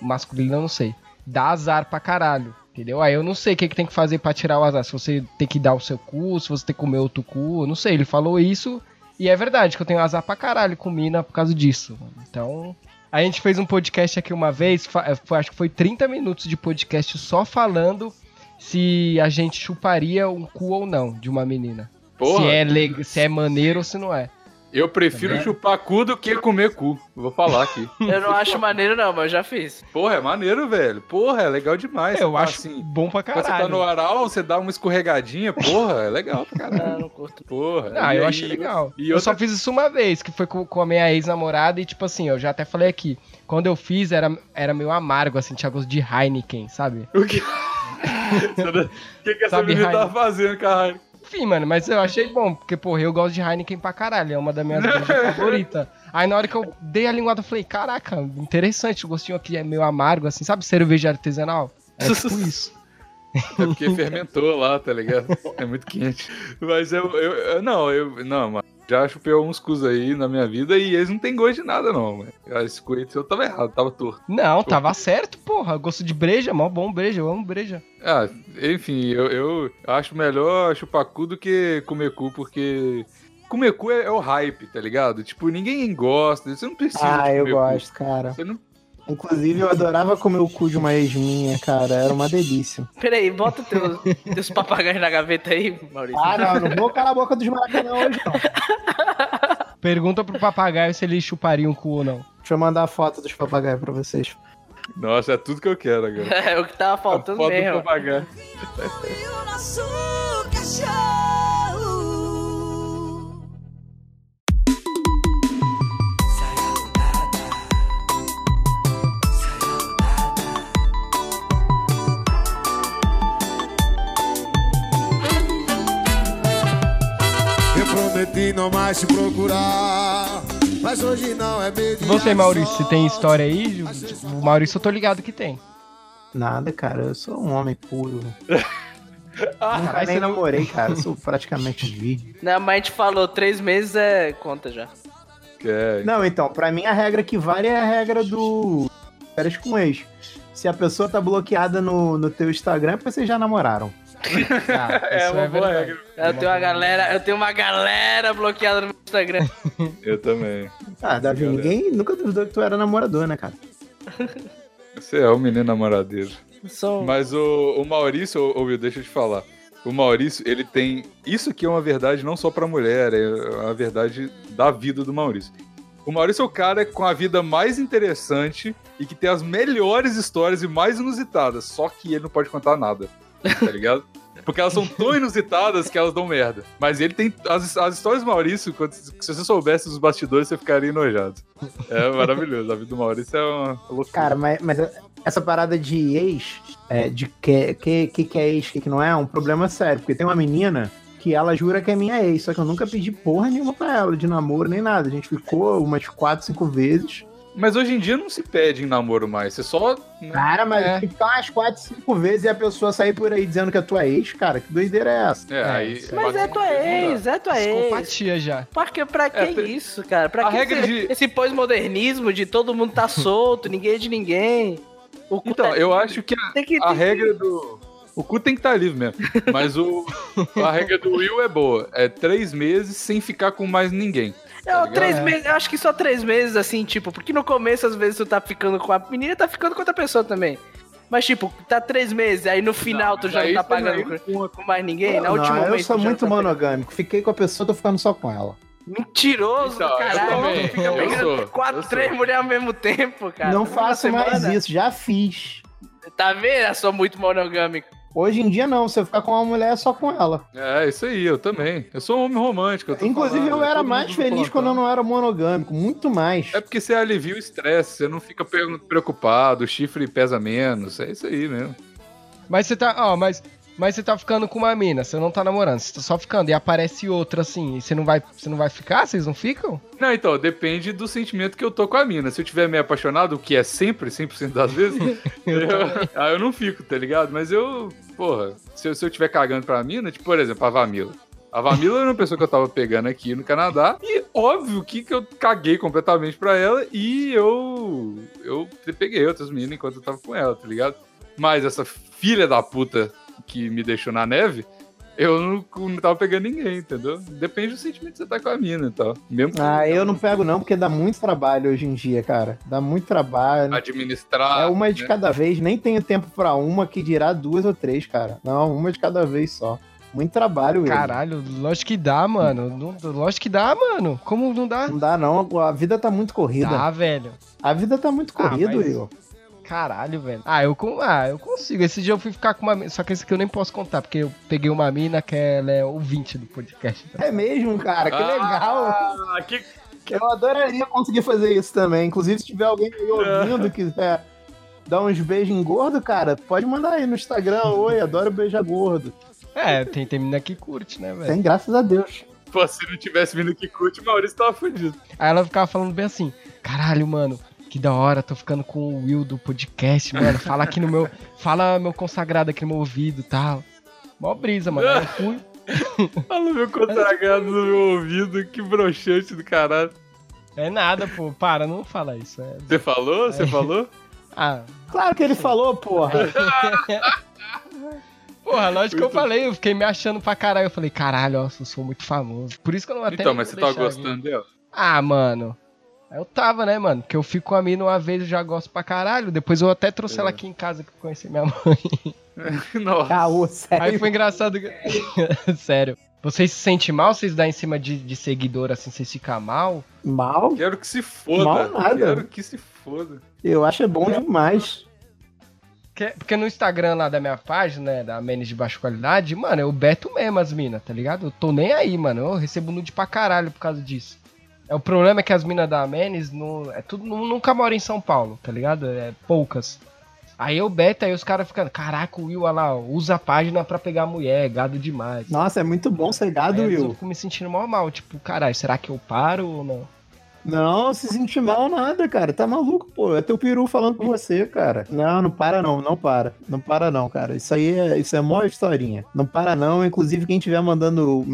masculino eu não sei, dá azar pra caralho. Entendeu? Aí eu não sei o que, que tem que fazer pra tirar o azar. Se você tem que dar o seu cu, se você tem que comer outro cu, eu não sei. Ele falou isso E é verdade que eu tenho azar pra caralho com mina por causa disso. Mano. Então. A gente fez um podcast aqui uma vez, foi- acho que foi 30 minutos de podcast só falando se a gente chuparia um cu ou não de uma menina.
Porra,
Se é, se é maneiro ou se não é.
Eu prefiro chupar cu do que comer cu. Vou falar aqui.
Eu não acho maneiro, não, mas eu já fiz.
Porra, é maneiro, velho. Porra, é legal demais.
eu
Tá
acho
assim.
bom pra
Quando você tá no
caralho.
oral, você dá uma escorregadinha, porra, é legal pra caralho.
Ah, não curto.
Porra.
Ah, eu
aí-
achei legal.
e
eu
outra-
só fiz isso uma vez, que foi com, com a minha ex-namorada, e tipo assim, eu já até falei aqui. Quando eu fiz, era, era meio amargo, assim, tinha gosto de Heineken, sabe?
O que... o que, que essa
Sabe,
menina tá fazendo, caralho?
Enfim, mano, mas eu achei bom, porque, porra, eu gosto de Heineken pra caralho, é uma das minhas favoritas. Aí na hora que eu dei a linguada, eu falei, caraca, interessante, o gostinho aqui é meio amargo, assim, sabe cerveja artesanal? É tipo isso.
É porque fermentou lá, tá ligado? É muito quente. Mas eu, eu, eu- não, eu, não, mano. Já chupei alguns cus aí na minha vida e eles não tem gosto de nada, não, mano. Esse cu aí eu tava errado, tava torto.
Não, tava certo, porra, gosto de breja, mó bom breja, eu amo breja.
Ah, enfim, eu, eu acho melhor chupar cu do que comer cu, porque comer cu é, é o hype, tá ligado? Tipo, ninguém gosta, você não precisa
Ah,
de
eu
comer cu.
gosto, cara.
Você não...
Inclusive, eu adorava comer o cu de uma ex minha, cara. Era uma delícia.
Peraí, bota teus, teus papagaios na gaveta aí, Maurício.
Ah, não, não vou calar a boca dos maracanã hoje, não.
Pergunta pro papagaio se ele chuparia um cu ou não.
Deixa eu mandar a foto dos papagaios pra vocês.
Nossa, é tudo que eu quero agora.
É o que tava
A
faltando
foto do
mesmo.
papagaio.
Não mais te procurar, mas hoje não é meio
E você, Maurício, você tem história aí? O Maurício eu tô ligado que tem.
Nada, cara. Eu sou um homem puro.
Ah,
Nunca nem
não-
namorei, cara. Eu sou praticamente virgem.
Não, mas a gente falou, três meses é conta já.
Que é...
Não, então, pra mim a regra que vale é a regra do férias com ex. Se a pessoa tá bloqueada no, no teu Instagram, é porque vocês já namoraram.
Ah,
É uma boa
verdade.
regra.
Eu tenho uma galera, eu tenho uma galera bloqueada no meu Instagram.
Eu também.
Ah, Davi, ninguém nunca duvidou que tu era namorador, né, cara?
Você é o menino namoradeiro.
Sou...
Mas o, o Maurício, Will, deixa eu te falar. O Maurício, ele tem. Isso aqui é uma verdade não só pra mulher, é uma verdade da vida do Maurício. O Maurício é o cara com a vida mais interessante e que tem as melhores histórias e mais inusitadas. Só que ele não pode contar nada. Tá ligado? Porque elas são tão inusitadas que elas dão merda. Mas ele tem. As, as histórias do Maurício, quando- se você soubesse dos bastidores, você ficaria enojado. É maravilhoso. A vida do Maurício é uma loucura.
Cara, mas, mas essa parada de ex, é, de que, que, que, é ex, que, que não é, é um problema sério. Porque tem uma menina que ela jura que é minha ex, só que eu nunca pedi porra nenhuma pra ela, de namoro nem nada. A gente ficou umas quatro, cinco vezes.
Mas hoje em dia não se pede em namoro mais. Você só. né?
Cara, mas
É.
ficar umas quatro, cinco vezes e a pessoa sair por aí dizendo que é tua ex, cara, que doideira é essa?
É,
É,
aí.
isso
Mas é tua ex, é tua ex.
Psicopatia já.
Pra que, pra que
É,
isso, cara? Pra
A
que
regra
esse,
de-
esse pós-modernismo de todo mundo tá solto, ninguém é de ninguém? O cu
Então,
tá-
eu acho que a,
tem que,
a
tem que-
regra do. O cu tem que estar livre mesmo. Mas o, a regra do Will é boa. É três meses sem ficar com mais ninguém.
Eu,
ligado?
três
É.
meses, eu acho que só três meses, assim, tipo, porque no começo, às vezes, tu tá ficando com a menina tá ficando com outra pessoa também. Mas, tipo, tá três meses, aí no final tu já não tá pagando
não
com, com mais ninguém, na
não,
última
eu sou muito
não tá
monogâmico. Fiquei com a pessoa, tô ficando só com ela.
Mentiroso,
Então, eu
caralho. fica
eu
pegando
sou,
quatro,
eu sou.
três mulheres ao mesmo tempo, cara.
não faço mais isso, já fiz.
Tá vendo? Eu sou muito monogâmico.
Hoje em dia não, se eu ficar com uma mulher é só com ela.
É, isso aí, eu também. Eu sou um homem romântico. eu tô
Inclusive
falando,
eu era
todo
mais feliz quando eu não era monogâmico, muito mais.
É porque você alivia o estresse, você não fica preocupado, o chifre pesa menos. É isso aí mesmo.
Mas você tá, ó, mas, mas você tá ficando com uma mina, você não tá namorando, você tá só ficando e aparece outra assim, e você não vai, você não vai ficar? Vocês não ficam?
Não, então, depende do sentimento que eu tô com a mina. Se eu tiver meio apaixonado, o que é sempre, 100% das vezes, eu, aí eu não fico, tá ligado? Mas eu, porra, se eu, se eu tiver cagando pra mina, tipo, por exemplo, a Vamila. A Vamila era uma pessoa que eu tava pegando aqui no Canadá e óbvio que, que eu caguei completamente pra ela e eu eu peguei outras meninas enquanto eu tava com ela, tá ligado? Mas essa filha da puta que me deixou na neve, Eu não, não tava pegando ninguém, entendeu? Depende do sentimento que você tá com a mina e tal. Mesmo
Ah, eu não pego não, porque dá muito trabalho hoje em dia, cara. Dá muito trabalho.
administrar.
É uma de
né?
cada vez, nem tenho tempo pra uma que dirá duas ou três, cara. Não, uma de cada vez só. Muito trabalho, Will.
Caralho, lógico que dá, mano. Não- lógico que dá, mano. Como não dá?
Não dá não, a vida tá muito corrida.
Dá, velho.
A vida tá muito
Ah,
corrida,
mas-
Will.
Caralho, velho. Ah eu, ah, eu consigo. Esse dia eu fui ficar com uma mina. Só que esse aqui eu nem posso contar, porque eu peguei uma mina que ela é ouvinte do podcast.
É mesmo, cara, que legal.
Ah, que...
Eu adoraria conseguir fazer isso também. Inclusive, se tiver alguém aí ouvindo que quiser dar uns beijos em gordo, cara, pode mandar aí no Instagram. Oi, adoro beijar gordo.
É, tem, tem mina que curte, né, velho?
Tem, graças a Deus.
Pô, se não tivesse vindo que curte, o Maurício tava fudido.
Aí ela ficava falando bem assim: caralho, mano. Que da hora, tô ficando com o Will do podcast, mano. Fala aqui no meu. Fala meu consagrado aqui no meu ouvido e tal. Mó brisa, mano. Eu fui.
Fala meu consagrado no meu ouvido, que broxante do caralho.
É nada, pô. Para, não fala isso. É...
Você falou? Você falou?
Ah,
Claro que ele falou, porra.
porra, lógico que eu falei. Eu fiquei me achando pra caralho. Eu falei, caralho, ó, eu sou muito famoso. Por isso que eu não até.
então, mas você tá gostando dela?
Ah, mano. Eu tava, né, mano? Porque eu fico com a mina uma vez, eu já gosto pra caralho. Depois eu até trouxe
É.
ela aqui em casa que eu conheci minha mãe.
Nossa.
Caô,
Aí
sério.
foi engraçado. que- Sério. Vocês se sentem mal? Vocês dão em cima de, de seguidor assim, vocês ficam mal?
Mal?
Quero que se foda.
Mal nada.
Quero que se foda.
Eu acho é bom demais.
Que- Porque no Instagram lá da minha página, né, da Menes de Baixa Qualidade, mano, eu beto mesmo as minas, tá ligado? Eu tô nem aí, mano. Eu recebo nude pra caralho por causa disso. É, o problema é que as minas da Menes não, é tudo, nu- nunca moram em São Paulo, tá ligado? É poucas. Aí eu beto, aí os caras ficam, caraca, o Will, olha lá, usa a página pra pegar mulher, gado demais.
Nossa, é muito bom ser
Aí
gado,
às vezes eu
Will.
fico me sentindo mal mal, tipo, caralho, será que eu paro ou não?
Não, se sentir mal nada, cara. Tá maluco, pô. É teu peru falando com você, cara. Não, não para não, não para. Não para não, cara. Isso aí é, isso é mó historinha. Não para não. Inclusive, quem estiver mandando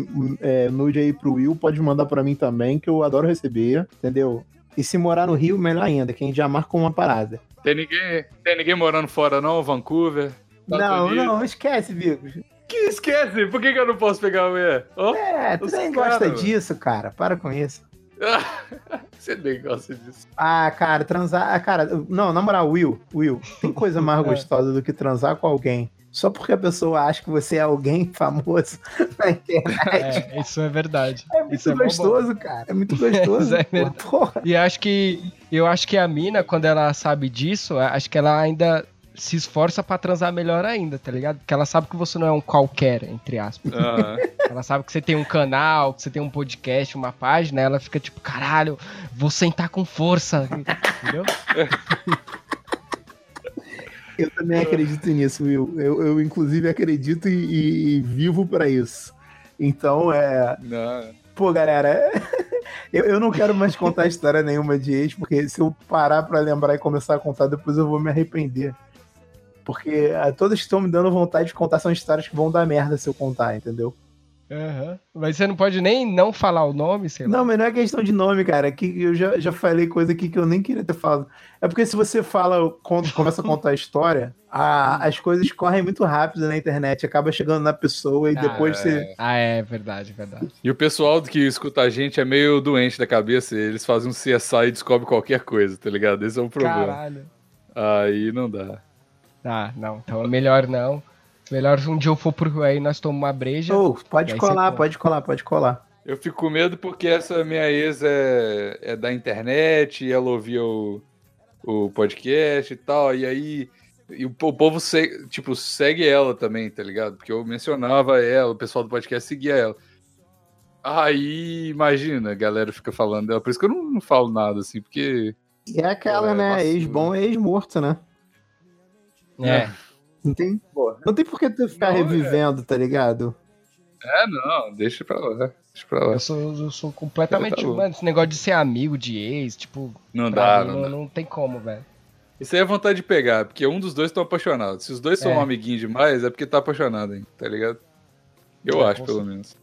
é, nude aí pro Will, pode mandar pra mim também, que eu adoro receber, entendeu? E se morar no Rio, melhor ainda, que a gente já marca uma parada.
Tem ninguém, tem ninguém morando fora, não? Vancouver? Estados
não,
Unidos?
não, esquece, Vigos.
Que esquece? Por que, que eu não posso pegar a mulher? Ó,
É, tu nem gosta disso, cara. Para com isso.
Você nem gosta disso.
Ah, cara, transar. Ah, cara, não, na moral, Will, Will, tem coisa mais gostosa do que transar com alguém. Só porque a pessoa acha que você é alguém famoso na internet.
É, isso é verdade.
É muito
isso é
gostoso, cara. É muito gostoso.
É
pô.
verdade.
Porra.
E acho que eu acho que a mina, quando ela sabe disso, acho que ela ainda se esforça pra transar melhor ainda, tá ligado? Porque ela sabe que você não é um qualquer, entre aspas.
Aham.
Ela sabe que você tem um canal, que você tem um podcast, uma página, ela fica tipo, caralho, vou sentar com força. Entendeu?
Eu também acredito nisso, Will. Eu, eu inclusive, acredito e, e- vivo pra isso. Então, é.
Não.
Pô, galera, eu, eu não quero mais contar história nenhuma de ex, porque se eu parar pra lembrar e começar a contar, depois eu vou me arrepender. Porque ah, todas que estão me dando vontade de contar são histórias que vão dar merda se eu contar, entendeu?
Aham. Mas você não pode nem não falar o nome, sei lá.
Não, mas não é questão de nome, cara. Que eu já, já falei coisa aqui que eu nem queria ter falado. É porque se você fala, con- começa a contar a história, a- as coisas correm muito rápido na internet, acaba chegando na pessoa e
Ah,
depois
é.
você.
Ah, é verdade, verdade.
E o pessoal que escuta a gente é meio doente da cabeça. Eles fazem um CSI e descobrem qualquer coisa, tá ligado? Esse é o problema.
Caralho.
Aí não dá.
Ah, não. Então é melhor não. Melhor se um dia eu for pro Rio aí nós tomamos uma breja.
Ô, pode colar, pode colar, pode colar.
Eu fico com medo porque essa minha ex é, é da internet, e ela ouvia o, o podcast e tal, e aí e o, po- o povo segue, tipo, segue ela também, tá ligado? Porque eu mencionava ela, o pessoal do podcast seguia ela. Aí, imagina, a galera fica falando dela, por isso que eu não, não falo nada, assim, porque.
E é aquela,
Pô, é
né? Ex-bom é ex-morto, né?
É.
Não tem, não tem por que tu ficar
Não, é.
revivendo, tá ligado?
É, não, deixa pra lá. Deixa pra lá.
Eu sou, eu sou completamente.
Tá
mano, esse negócio de ser amigo de ex, tipo,
Não dá,
mim,
não
não,
dá.
não tem como, velho.
Isso aí é vontade de pegar, porque um dos dois estão apaixonados. Se os dois são
É.
um amiguinho demais, é porque tá apaixonado, hein? Tá ligado? Eu
É,
acho, pelo menos.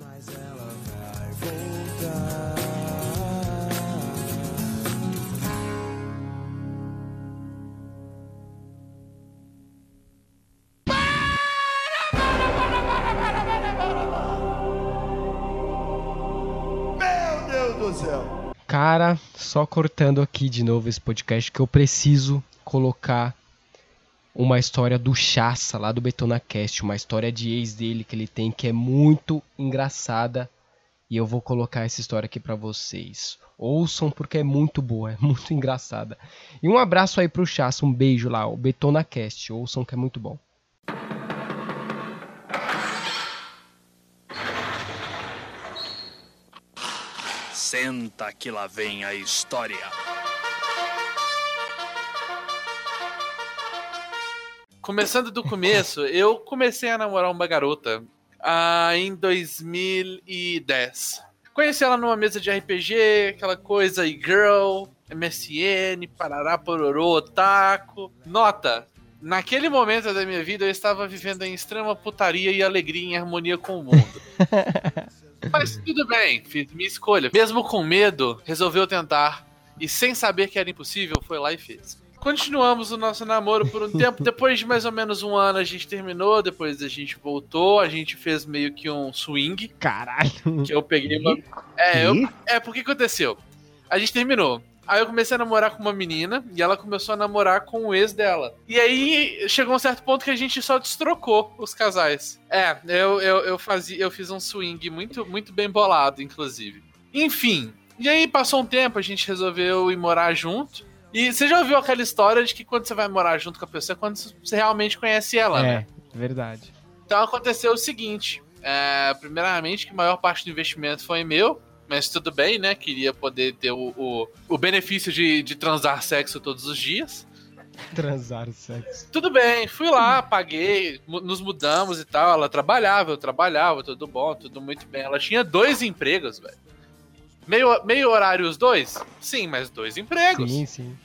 Mas ela vai
Cara, só cortando aqui de novo esse podcast que eu preciso colocar uma história do Chassa lá do BetonaCast, uma história de ex dele que ele tem que é muito engraçada e eu vou colocar essa história aqui pra vocês. Ouçam porque é muito boa, é muito engraçada. E um abraço aí pro Chassa, um beijo lá, o BetonaCast, ouçam que é muito bom.
Senta que lá vem a história.
Começando do começo, eu comecei a namorar uma garota ah, em 2010. Conheci ela numa mesa de RPG, aquela coisa, e girl, MSN, parará, pororô, otaku. Nota, naquele momento da minha vida eu estava vivendo em extrema putaria e alegria em harmonia com o mundo. Mas tudo bem, fiz minha escolha. Mesmo com medo, resolveu tentar. E sem saber que era impossível, foi lá e fez. Continuamos o nosso namoro por um tempo. Depois de mais ou menos um ano, a gente terminou. Depois a gente voltou. A gente fez meio que um swing.
Caralho.
Que eu peguei uma. É, eu... é porque aconteceu. A gente terminou. Aí eu comecei a namorar com uma menina e ela começou a namorar com o ex dela. E aí chegou um certo ponto que a gente só destrocou os casais. É, eu, eu, eu, fazia, eu fiz um swing muito, muito bem bolado, inclusive. Enfim, e aí passou um tempo, a gente resolveu ir morar junto. E você já ouviu aquela história de que quando você vai morar junto com a pessoa é quando você realmente conhece ela, né?
É, verdade.
Então aconteceu o seguinte: é, primeiramente, que a maior parte do investimento foi meu, mas tudo bem, né? Queria poder ter o, o, o benefício de, de transar sexo todos os dias.
Transar sexo.
Tudo bem, fui lá, paguei, nos mudamos e tal. Ela trabalhava, eu trabalhava, tudo bom, tudo muito bem. Ela tinha dois empregos, velho. Meio, meio horário os dois? Sim, mas dois empregos.
Sim, sim.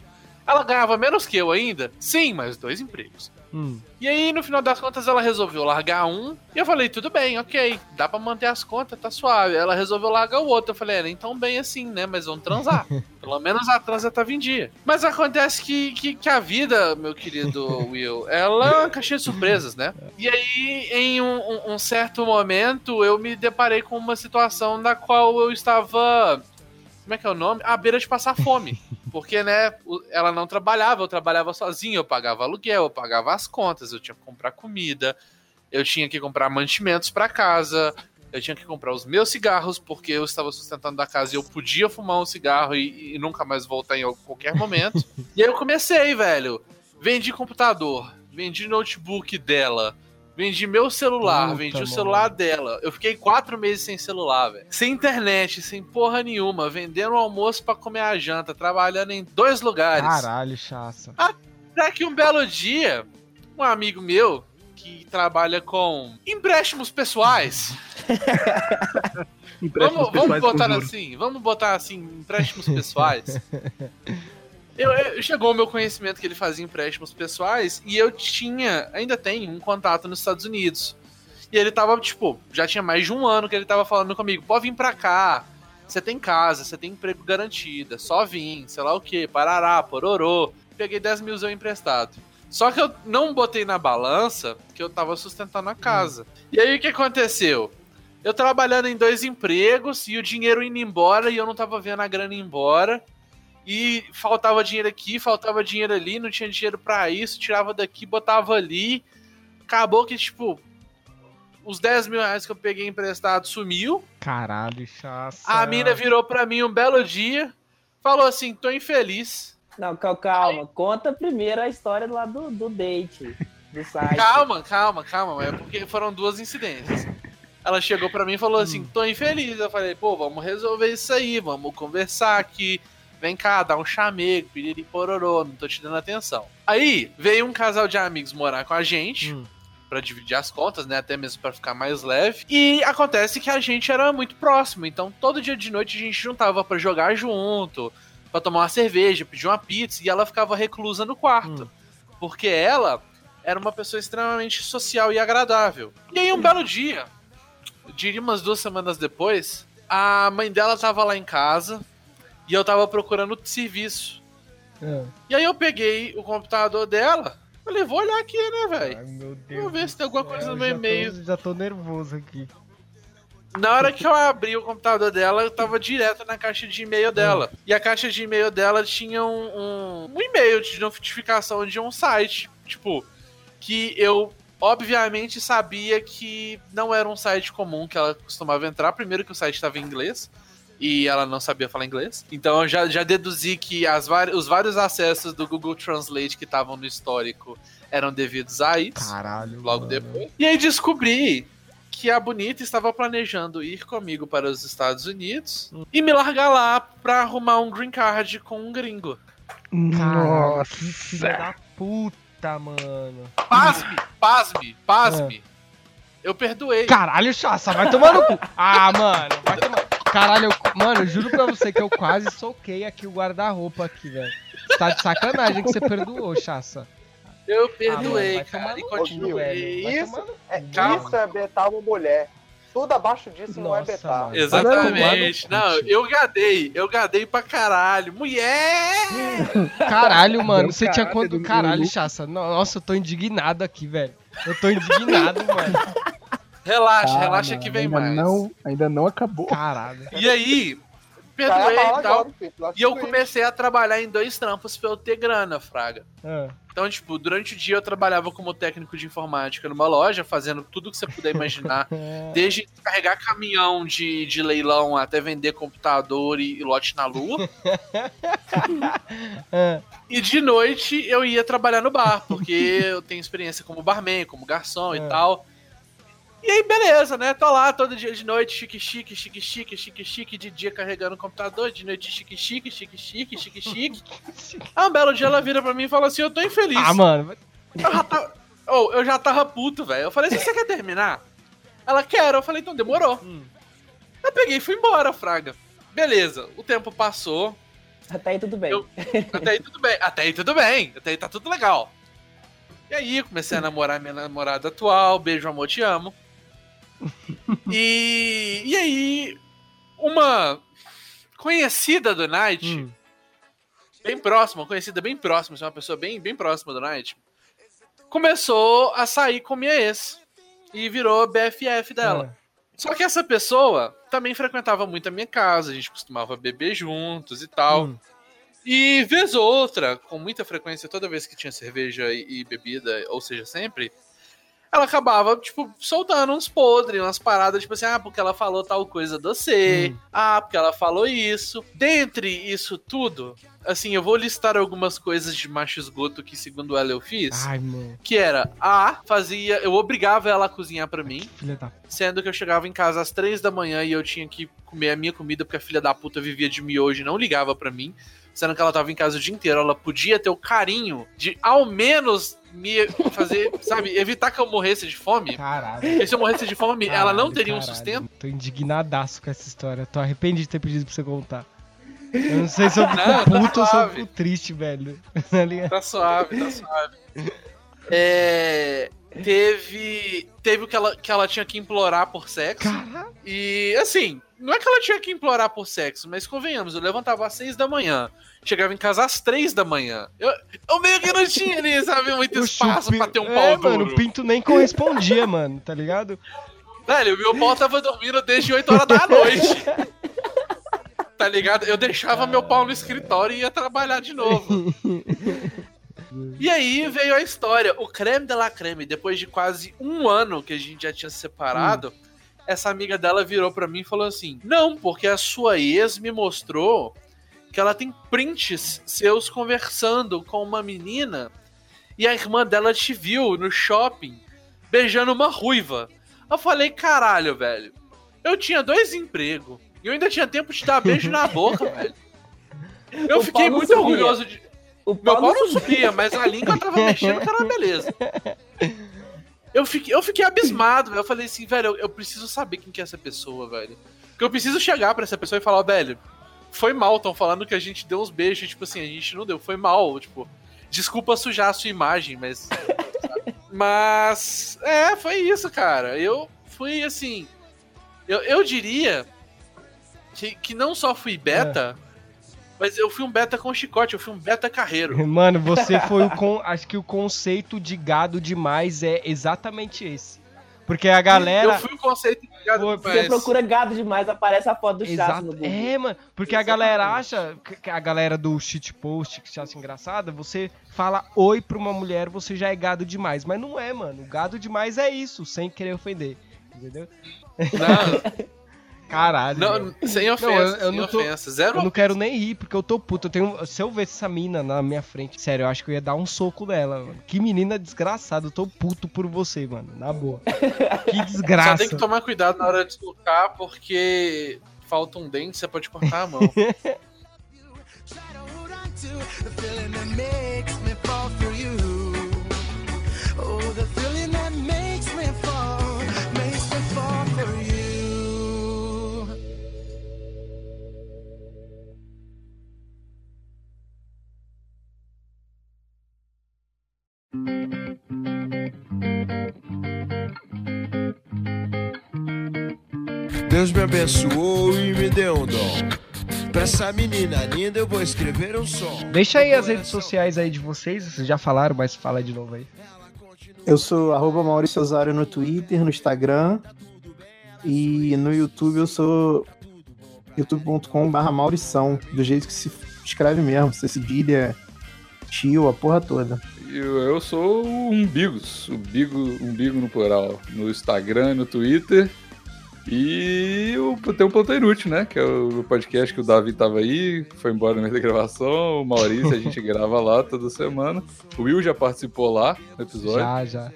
Ela ganhava menos que eu ainda? Sim, mas dois empregos.
Hum.
E aí, no final das contas, ela resolveu largar um. E eu falei, tudo bem, ok. Dá pra manter as contas, tá suave. Ela resolveu largar o outro. Eu falei, é, nem tão bem assim, né? Mas vamos transar. Pelo menos a transa tava em dia. Mas acontece que, que, que a vida, meu querido Will, ela é caixinha de surpresas, né? E aí, em um- um certo momento, eu me deparei com uma situação na qual eu estava. Como é que é o nome? À beira de passar fome. Porque, né, ela não trabalhava, eu trabalhava sozinho, eu pagava aluguel, eu pagava as contas, eu tinha que comprar comida, eu tinha que comprar mantimentos pra casa, eu tinha que comprar os meus cigarros, porque eu estava sustentando da casa e eu podia fumar um cigarro e, e nunca mais voltar em qualquer momento. e aí eu comecei, velho. Vendi computador, vendi notebook dela, vendi meu celular,
Puta,
vendi o
mano.
celular dela. Eu fiquei quatro meses sem celular, velho. Sem internet, sem porra nenhuma, vendendo almoço pra comer a janta, trabalhando em dois lugares.
Caralho, chaça.
Até que um belo dia, um amigo meu que trabalha com empréstimos pessoais.
Empréstimos
Vamos, vamos
pessoais com
botar assim, vamos botar assim, empréstimos pessoais. Eu, eu- chegou o meu conhecimento que ele fazia empréstimos pessoais e eu tinha, ainda tenho, um contato nos Estados Unidos. E ele tava, tipo, já tinha mais de um ano que ele tava falando comigo, pode vir pra cá, você tem casa, você tem emprego garantido, é só vir, sei lá o que, parará, pororô. Peguei 10 milzão emprestado. Só que eu não botei na balança que eu tava sustentando a casa. E aí o que aconteceu? Eu trabalhando em dois empregos e o dinheiro indo embora e eu não tava vendo a grana ir embora. E faltava dinheiro aqui, faltava dinheiro ali, não tinha dinheiro pra isso, tirava daqui, botava ali. Acabou que, tipo, os 10 mil reais que eu peguei emprestado sumiu.
Caralho, chaça.
A mina virou pra mim um belo dia, falou assim: tô infeliz.
Não, cal- calma. Conta primeiro a história lá do, do date, do site.
Calma, calma, calma, é porque foram duas incidências. Ela chegou pra mim e falou assim: tô infeliz. Eu falei: pô, vamos resolver isso aí, vamos conversar aqui. Vem cá, dá um chamego, piriri pororô, não tô te dando atenção. Aí veio um casal de amigos morar com a gente.
Hum.
Pra dividir as contas, né? Até mesmo pra ficar mais leve. E acontece que a gente era muito próximo. Então, todo dia de noite a gente juntava pra jogar junto, pra tomar uma cerveja, pedir uma pizza. E ela ficava reclusa no quarto. Porque ela era uma pessoa extremamente social e agradável. E aí, um belo dia, diria umas duas semanas depois, a mãe dela tava lá em casa e eu tava procurando serviço.
É.
E aí eu peguei o computador dela, falei, vou olhar aqui, né, velho?
Ai, meu Deus.
Vou ver se tem alguma coisa no meu e-mail.
Já tô nervoso aqui.
Na hora que eu abri o computador dela, eu tava direto na caixa de e-mail dela. E a caixa de e-mail dela tinha um, um, um e-mail de notificação de um site. Tipo, que eu obviamente sabia que não era um site comum que ela costumava entrar. Primeiro que o site estava em inglês e ela não sabia falar inglês. Então eu já, já deduzi que as os vários acessos do Google Translate que estavam no histórico eram devidos a isso.
Caralho.
Logo
mano.
depois. E aí descobri que a Bonita estava planejando ir comigo para os Estados Unidos e me largar lá pra arrumar um green card com um gringo.
Que filha da puta, mano.
Pasme, pasme, pasme. Eu perdoei.
Caralho, Chassa, vai tomar no cu. Ah, mano, vai tomar. Caralho, eu... mano, eu juro pra você que eu quase soquei aqui o guarda-roupa aqui, velho. Tá de sacanagem que você perdoou, Chassa.
Eu
Ah,
perdoei,
tomar
cara, e continuei.
Isso, é, isso é betar uma mulher. Tudo abaixo disso não é
Nossa,
betar.
mano.
Exatamente. Não, eu gadei, eu gadei pra caralho. Mulher!
Caralho, mano, você tinha
caráter
quanto. Caralho. Chassa. Nossa, eu tô indignado aqui, velho. Eu tô indignado, mano.
Relaxa,
Ah,
relaxa que vem
ainda
mais.
Não, ainda não acabou.
Caralho.
E aí,
é
perdoei e tal.
agora,
E eu comecei a trabalhar em dois trampos pra eu ter grana, Fraga.
Ah,
Então, tipo, durante o dia eu trabalhava como técnico de informática numa loja, fazendo tudo que você puder imaginar. Desde carregar caminhão de, de leilão até vender computador e, e lote na lua.
ah,
E de noite eu ia trabalhar no bar, porque eu tenho experiência como barman, como garçom e
É.
tal. E aí, beleza, né? Tô lá todo dia de noite, chique, chique, chique, chique, chique, chique, de dia carregando o computador, de noite chique, chique, chique, chique, chique, chique. Aí um belo dia ela vira pra mim e fala assim: Eu tô infeliz.
Ah, mano.
Eu já tava, oh, eu já tava puto, velho. Eu falei, você quer terminar? Ela quer. Eu falei, então demorou.
Hum.
Eu peguei e fui embora, Fraga. Beleza, o tempo passou.
Até aí tudo bem.
Eu- Até aí tudo bem. Até aí tudo bem. Até aí tá tudo legal. E aí, comecei a namorar minha namorada atual. Beijo, amor, te amo. E, e aí, uma conhecida do Night,
Hum.
bem próxima, conhecida bem próxima, assim, uma pessoa bem, bem próxima do Night, começou a sair com minha ex. E virou BFF dela. Só que essa pessoa também frequentava muito a minha casa, a gente costumava beber juntos e tal.
Hum.
E vez ou outra, com muita frequência, toda vez que tinha cerveja e, e bebida, ou seja, sempre, ela acabava, tipo, soltando uns podres, umas paradas, tipo assim, ah, porque ela falou tal coisa do você, ah, porque ela falou isso. Dentre isso tudo, assim, eu vou listar algumas coisas de macho esgoto que, segundo ela, eu fiz.
Ai, mano.
Que era, A, fazia, eu obrigava ela a cozinhar pra mim, sendo que eu chegava em casa às três da manhã e eu tinha que comer a minha comida porque a filha da puta vivia de miojo e não ligava pra mim, sendo que ela tava em casa o dia inteiro, ela podia ter o carinho de ao menos me fazer, sabe, evitar que eu morresse de fome.
Caralho.
Porque se eu morresse de fome, ela não
Caralho,
teria um
caralho.
sustento.
Tô indignadaço com essa história. Tô arrependido de ter pedido pra você contar. Eu não sei se eu fico
Não, tá
puto ou se eu fico triste, velho. Tá?
Tá suave, tá suave. É, teve teve o que ela, que ela tinha que implorar por sexo.
Caralho.
E assim, não é que ela tinha que implorar por sexo, mas convenhamos, eu levantava às seis da manhã, chegava em casa às três da manhã. Eu, eu meio que não tinha ali, sabe, muito
O
espaço
chupi-
pra ter um
é,
pau
mano,
duro.
o Pinto nem correspondia, mano, tá ligado?
Velho, meu pau tava dormindo desde 8 horas da noite. Tá ligado? Eu deixava meu pau no escritório e ia trabalhar de novo. E aí veio a história. O creme de la creme, depois de quase um ano que a gente já tinha se separado, essa amiga dela virou pra mim e falou assim: Não, porque a sua ex me mostrou que ela tem prints seus conversando com uma menina e a irmã dela te viu no shopping beijando uma ruiva. Eu falei, caralho, velho. Eu tinha dois empregos. E eu ainda tinha tempo de dar beijo na boca, velho. Eu
O
fiquei
pau não
muito
subia.
orgulhoso de.
O
Meu pau não
subia.
mas a língua tava mexendo, que era uma beleza. Eu fiquei, eu fiquei abismado, velho. Eu falei assim, velho, eu, eu preciso saber quem que é essa pessoa, velho. Porque eu preciso chegar pra essa pessoa e falar, velho, foi mal, estão falando que a gente deu uns beijos, tipo assim, a gente não deu, foi mal, tipo, desculpa sujar a sua imagem, mas. mas. É, foi isso, cara. Eu fui assim. Eu, eu diria que, que não só fui beta, mas eu fui um beta com chicote, eu fui um beta carreiro.
Mano, você foi o. Con... Acho que o conceito de gado demais é exatamente esse. Porque a galera.
Eu fui o conceito de gado
Pô,
Você
demais.
procura gado demais, aparece a foto do chato
Exato.
no Google.
É, mano. Porque a galera acha, que a galera do shitpost que se acha engraçada, você fala oi pra uma mulher, você já é gado demais. Mas não é, mano. Gado demais é isso, sem querer ofender. Entendeu?
Não,
Caralho.
não, sem ofensa,
eu- eu
sem
não tô-
ofensa. Zero
Eu não quero nem rir, porque eu tô puto. Eu tenho, se eu ver essa mina na minha frente, sério, eu acho que eu ia dar um soco nela, mano. Que menina desgraçada. Eu tô puto por você, mano. Na boa. Que
Só
desgraça.
tem que tomar cuidado na hora de tocar, porque falta um dente, você pode cortar a mão.
Deus me abençoou e me deu um dom. Pra essa menina linda eu vou escrever um som.
Deixa aí as redes sociais aí de vocês. Vocês já falaram, mas fala de novo aí.
Eu sou arroba Maurício Osório no Twitter, no Instagram. E no YouTube eu sou youtube.com.br Maurição, do jeito que se escreve mesmo, se cedilha, tio, a porra toda.
Eu, eu sou o Umbigos, umbigo, umbigo no plural, no Instagram, no Twitter. E o, tem o Plantão Inútil, né? Que é o podcast que o Davi tava aí, foi embora no meio da gravação. O Maurício, a gente grava lá toda semana. O Will já participou lá no episódio.
Já, já.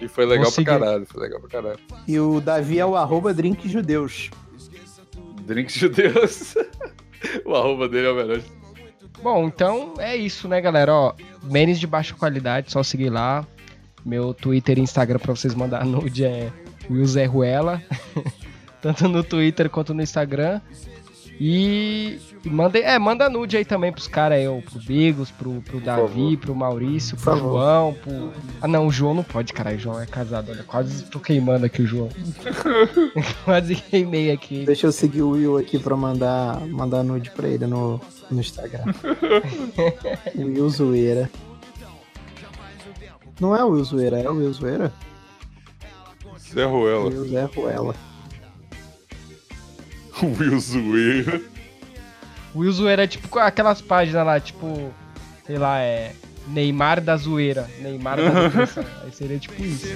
E foi legal
Vou
pra caralho, foi legal pra caralho.
E o Davi é o arroba Drink Judeus.
Drinks judeus. o arroba dele é o melhor.
Bom, então é isso, né, galera? Ó, memes de baixa qualidade, só seguir lá. Meu Twitter e Instagram pra vocês mandar nude é Will Zé Ruela. Tanto no Twitter quanto no Instagram. E, e manda, é, manda nude aí também pros caras aí, ó, pro Bigos, pro, pro Davi,
favor.
pro Maurício, pro. João, pro. Ah não, o João não pode, caralho. O João é casado, olha. Quase tô queimando aqui o João. Quase queimei aqui.
Deixa eu seguir o Will aqui pra mandar, mandar nude pra ele no, no Instagram. Will Zoeira. Não é o Will Zoeira, é o Will Zoeira?
Zé Ruela.
Will Zé Ruela.
Will Zoeira.
O Will Zoeira é tipo aquelas páginas lá, tipo, sei lá, é. Neymar da zoeira. Neymar da zoeira. Aí seria tipo isso.